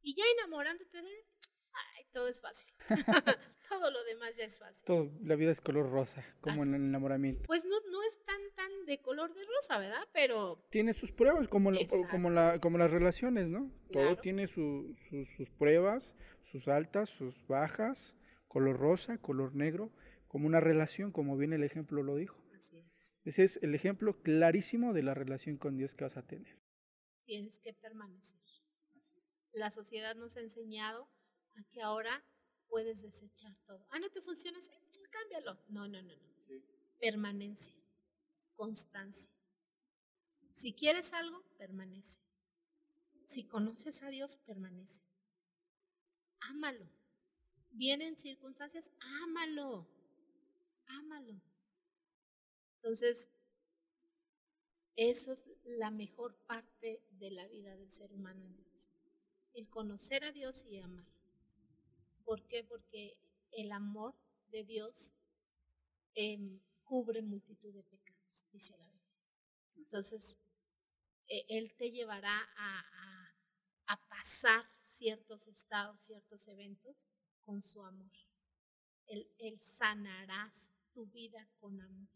Y ya enamorándote de Él, ay, todo es fácil. [LAUGHS] [LAUGHS] todo lo demás ya es fácil. Todo, la vida es color rosa, como en el enamoramiento. Pues no, no es tan, tan de color de rosa, ¿verdad? Pero... Tiene sus pruebas, como, como, la, como las relaciones, ¿no? Todo tiene sus, sus pruebas, sus altas, sus bajas, color rosa, color negro, como una relación, como bien el ejemplo lo dijo. Así es. Ese es el ejemplo clarísimo de la relación con Dios que vas a tener. Tienes que permanecer. La sociedad nos ha enseñado a que ahora puedes desechar todo. Ah, no te funciona, cámbialo. No, no, no, no. Permanencia, constancia. Si quieres algo, permanece. Si conoces a Dios, permanece. Ámalo. Vienen circunstancias, ámalo. Ámalo. Entonces, eso es la mejor parte de la vida del ser humano en Dios. El conocer a Dios y amar. ¿Por qué? Porque el amor de Dios em, cubre multitud de pecados, dice la Biblia. Entonces, e, Él te llevará a, pasar ciertos estados, ciertos eventos con su amor. Él, sanará tu vida con amor.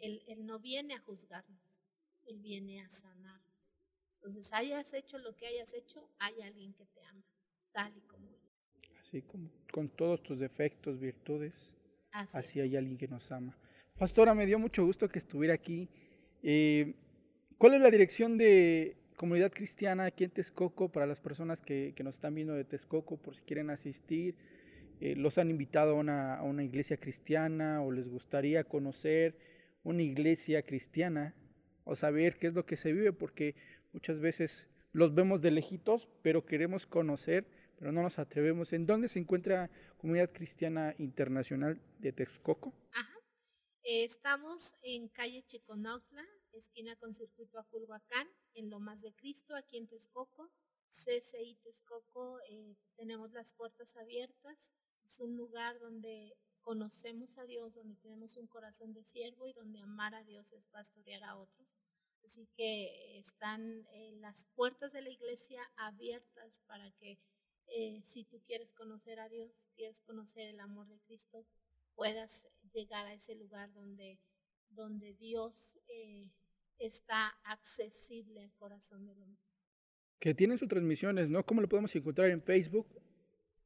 Él, él no viene a juzgarnos, Él viene a sanarnos. Entonces, hayas hecho lo que hayas hecho, hay alguien que te ama, tal y como. Así como con todos tus defectos, virtudes, Así, hay alguien que nos ama. Pastora, me dio mucho gusto que estuviera aquí. Eh, ¿Cuál es la dirección de comunidad cristiana aquí en Texcoco para las personas que, que nos están viendo de Texcoco por si quieren asistir? Eh, ¿Los han invitado a una, a una iglesia cristiana o les gustaría conocer una iglesia cristiana o saber qué es lo que se vive? Porque muchas veces los vemos de lejitos, pero queremos conocer, pero no nos atrevemos. ¿En dónde se encuentra Comunidad Cristiana Internacional de Texcoco? Ajá. Eh, estamos en calle Chiconautla, esquina con circuito a Culhuacán, en Lomas de Cristo, aquí en Texcoco. CCI Texcoco, eh, tenemos las puertas abiertas. Es un lugar donde conocemos a Dios, donde tenemos un corazón de siervo y donde amar a Dios es pastorear a otros. Así que están eh, las puertas de la iglesia abiertas para que eh, si tú quieres conocer a Dios, quieres conocer el amor de Cristo, puedas llegar a ese lugar donde, donde Dios eh, está accesible al corazón del hombre. Que tienen sus transmisiones, ¿no? ¿Cómo lo podemos encontrar en Facebook?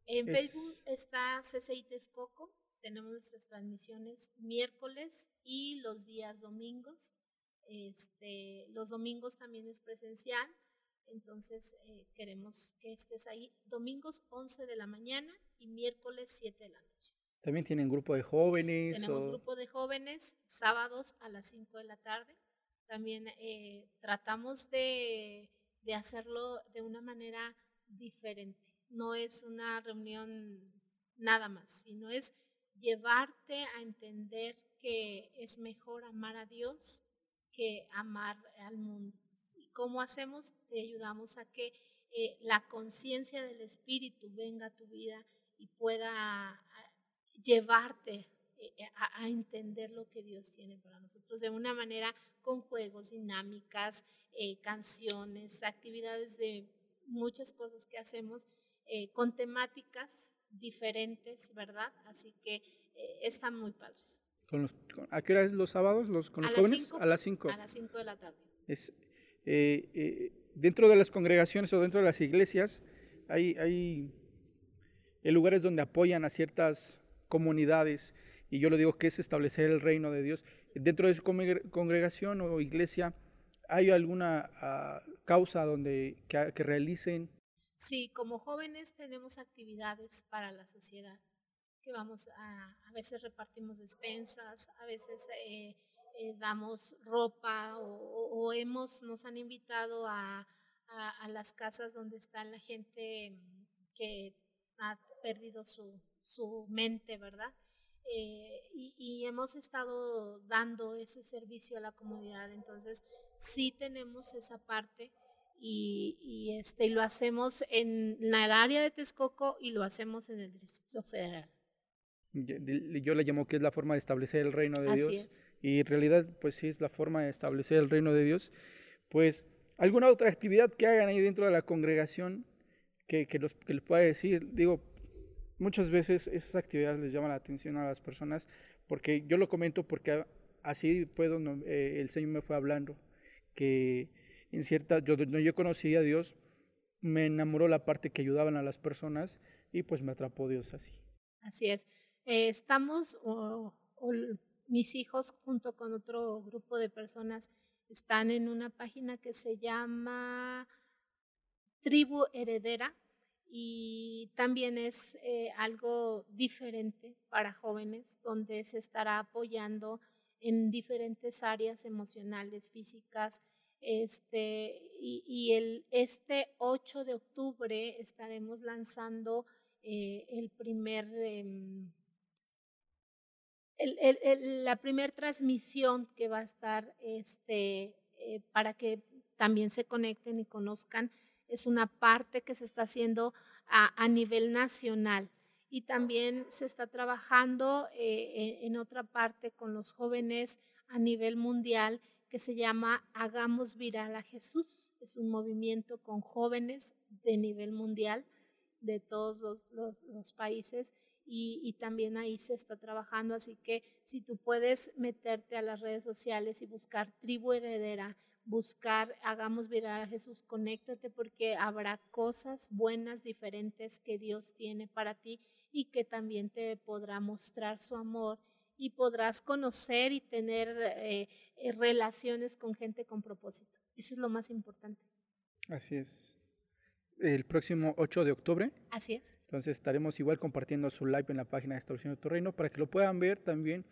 En Es- Facebook está CCI Texcoco, tenemos nuestras transmisiones miércoles y los días domingos. Este, los domingos también es presencial, entonces eh, queremos que estés ahí. Domingos 11 de la mañana y miércoles 7 de la noche. También tienen grupo de jóvenes. Tenemos o- grupo de jóvenes sábados a las 5 de la tarde. También eh, tratamos de, de hacerlo de una manera diferente. No es una reunión nada más, sino es llevarte a entender que es mejor amar a Dios que amar al mundo. ¿Y cómo hacemos? Te ayudamos a que eh, la conciencia del Espíritu venga a tu vida y pueda llevarte eh, a, a entender lo que Dios tiene para nosotros de una manera con juegos, dinámicas, eh, canciones, actividades de muchas cosas que hacemos eh, con temáticas diferentes, ¿verdad? Así que eh, están muy padres. con los- con- ¿A qué hora es los sábados los, con A los las jóvenes? cinco. A las 5. A las 5 de la tarde. Es, eh, eh, dentro de las congregaciones o dentro de las iglesias hay, hay eh, lugares donde apoyan a ciertas comunidades y yo lo digo que es establecer el reino de Dios. Dentro de su congre- congregación o iglesia, ¿hay alguna ah, causa donde que, que realicen? Sí, como jóvenes tenemos actividades para la sociedad, que vamos a, a veces repartimos despensas, a veces eh, eh, damos ropa o, hemos, nos han invitado a, a- las casas donde está la gente que ha perdido su, su mente, ¿verdad? Eh, y, hemos estado dando ese servicio a la comunidad, entonces sí tenemos esa parte y, y, este, y lo hacemos en el área de Texcoco y lo hacemos en el Distrito Federal. Yo le llamo que es la forma de establecer el reino de Así Dios. es. Y en realidad, pues sí es la forma de establecer el reino de Dios. Pues, ¿alguna otra actividad que hagan ahí dentro de la congregación que, que, los, que les pueda decir? Digo, muchas veces esas actividades les llaman la atención a las personas, porque yo lo comento porque así fue donde eh, el Señor me fue hablando, que en cierta, yo, yo conocí a Dios, me enamoró la parte que ayudaban a las personas y pues me atrapó Dios así. Así es. Eh, estamos, mis hijos junto con otro grupo de personas están en una página que se llama Tribu Heredera y también es eh, algo diferente para jóvenes donde se estará apoyando en diferentes áreas emocionales, físicas. Este, y, el, este 8 de octubre estaremos lanzando eh, el primer, eh, la primera transmisión que va a estar este, eh, para que también se conecten y conozcan. Es una parte que se está haciendo a, nivel nacional y también se está trabajando eh, en otra parte con los jóvenes a nivel mundial que se llama Hagamos Viral a Jesús. Es un movimiento con jóvenes de nivel mundial de todos los países y, también ahí se está trabajando. Así que si tú puedes meterte a las redes sociales y buscar tribu heredera, buscar, hagamos viral a Jesús, conéctate porque habrá cosas buenas, diferentes que Dios tiene para ti y que también te podrá mostrar su amor y podrás conocer y tener eh, eh, relaciones con gente con propósito. Eso es lo más importante. Así es el próximo 8 de octubre. Así es. Entonces estaremos igual compartiendo su live en la página de Estableciendo tu Reino para que lo puedan ver también.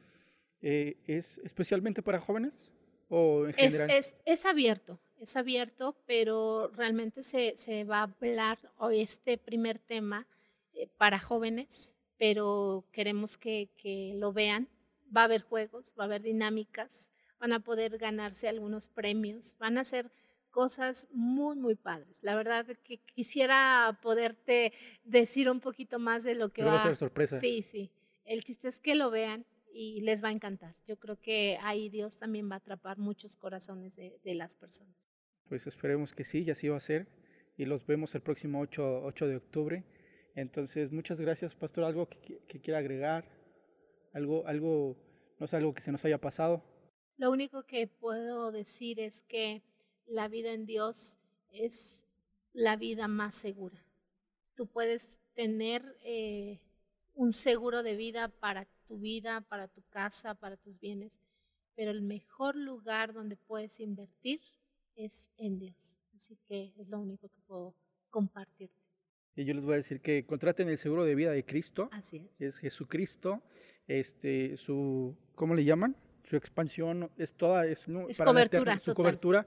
Eh, ¿Es especialmente para jóvenes o en general? Es, es, abierto, es abierto, pero realmente se, se, va a hablar hoy este primer tema eh, para jóvenes, pero queremos que, que lo vean. Va a haber juegos, va a haber dinámicas, van a poder ganarse algunos premios, van a ser cosas muy, muy padres. La verdad que quisiera poderte decir un poquito más de lo que va, a ser sorpresa. Sí, sí. El chiste es que lo vean y les va a encantar. Yo creo que ahí Dios también va a atrapar muchos corazones de, las personas. Pues esperemos que sí, y así va a ser. Y los vemos el próximo 8, 8 de octubre. Entonces, muchas gracias, Pastor. ¿Algo que, que quiera agregar? ¿Algo, algo, no sé, algo que se nos haya pasado? Lo único que puedo decir es que la vida en Dios es la vida más segura. Tú puedes tener eh, un seguro de vida para tu vida, para tu casa, para tus bienes, pero el mejor lugar donde puedes invertir es en Dios. Así que es lo único que puedo compartir. Y yo les voy a decir que contraten el seguro de vida de Cristo. Así es. Es Jesucristo. Este, su, ¿cómo le llaman? Su expansión es toda, es, cobertura. su cobertura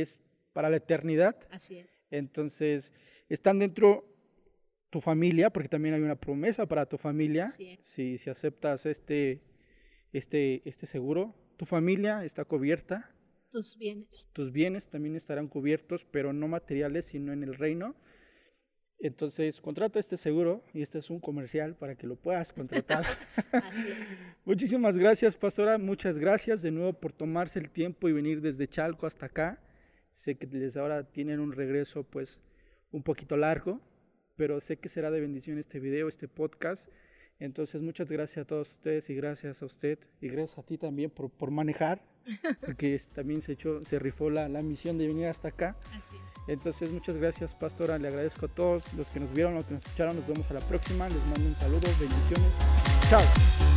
es para la eternidad. Así es. Entonces, están dentro tu familia, porque también hay una promesa para tu familia. Si, si aceptas este, este, este seguro, tu familia está cubierta. Tus bienes. Tus bienes también estarán cubiertos, pero no materiales, sino en el reino. Entonces, contrata este seguro y este es un comercial para que lo puedas contratar. [LAUGHS] Así es. [LAUGHS] Muchísimas gracias, pastora. Muchas gracias de nuevo por tomarse el tiempo y venir desde Chalco hasta acá. Sé que desde ahora tienen un regreso pues un poquito largo, pero sé que será de bendición este video, este podcast. Entonces muchas gracias a todos ustedes y gracias a usted y gracias a ti también por, por manejar, [LAUGHS] porque también se, echó, se rifó la, la misión de venir hasta acá. Así Entonces muchas gracias pastora, le agradezco a todos los que nos vieron, los que nos escucharon, nos vemos a la próxima, les mando un saludo, bendiciones, chao.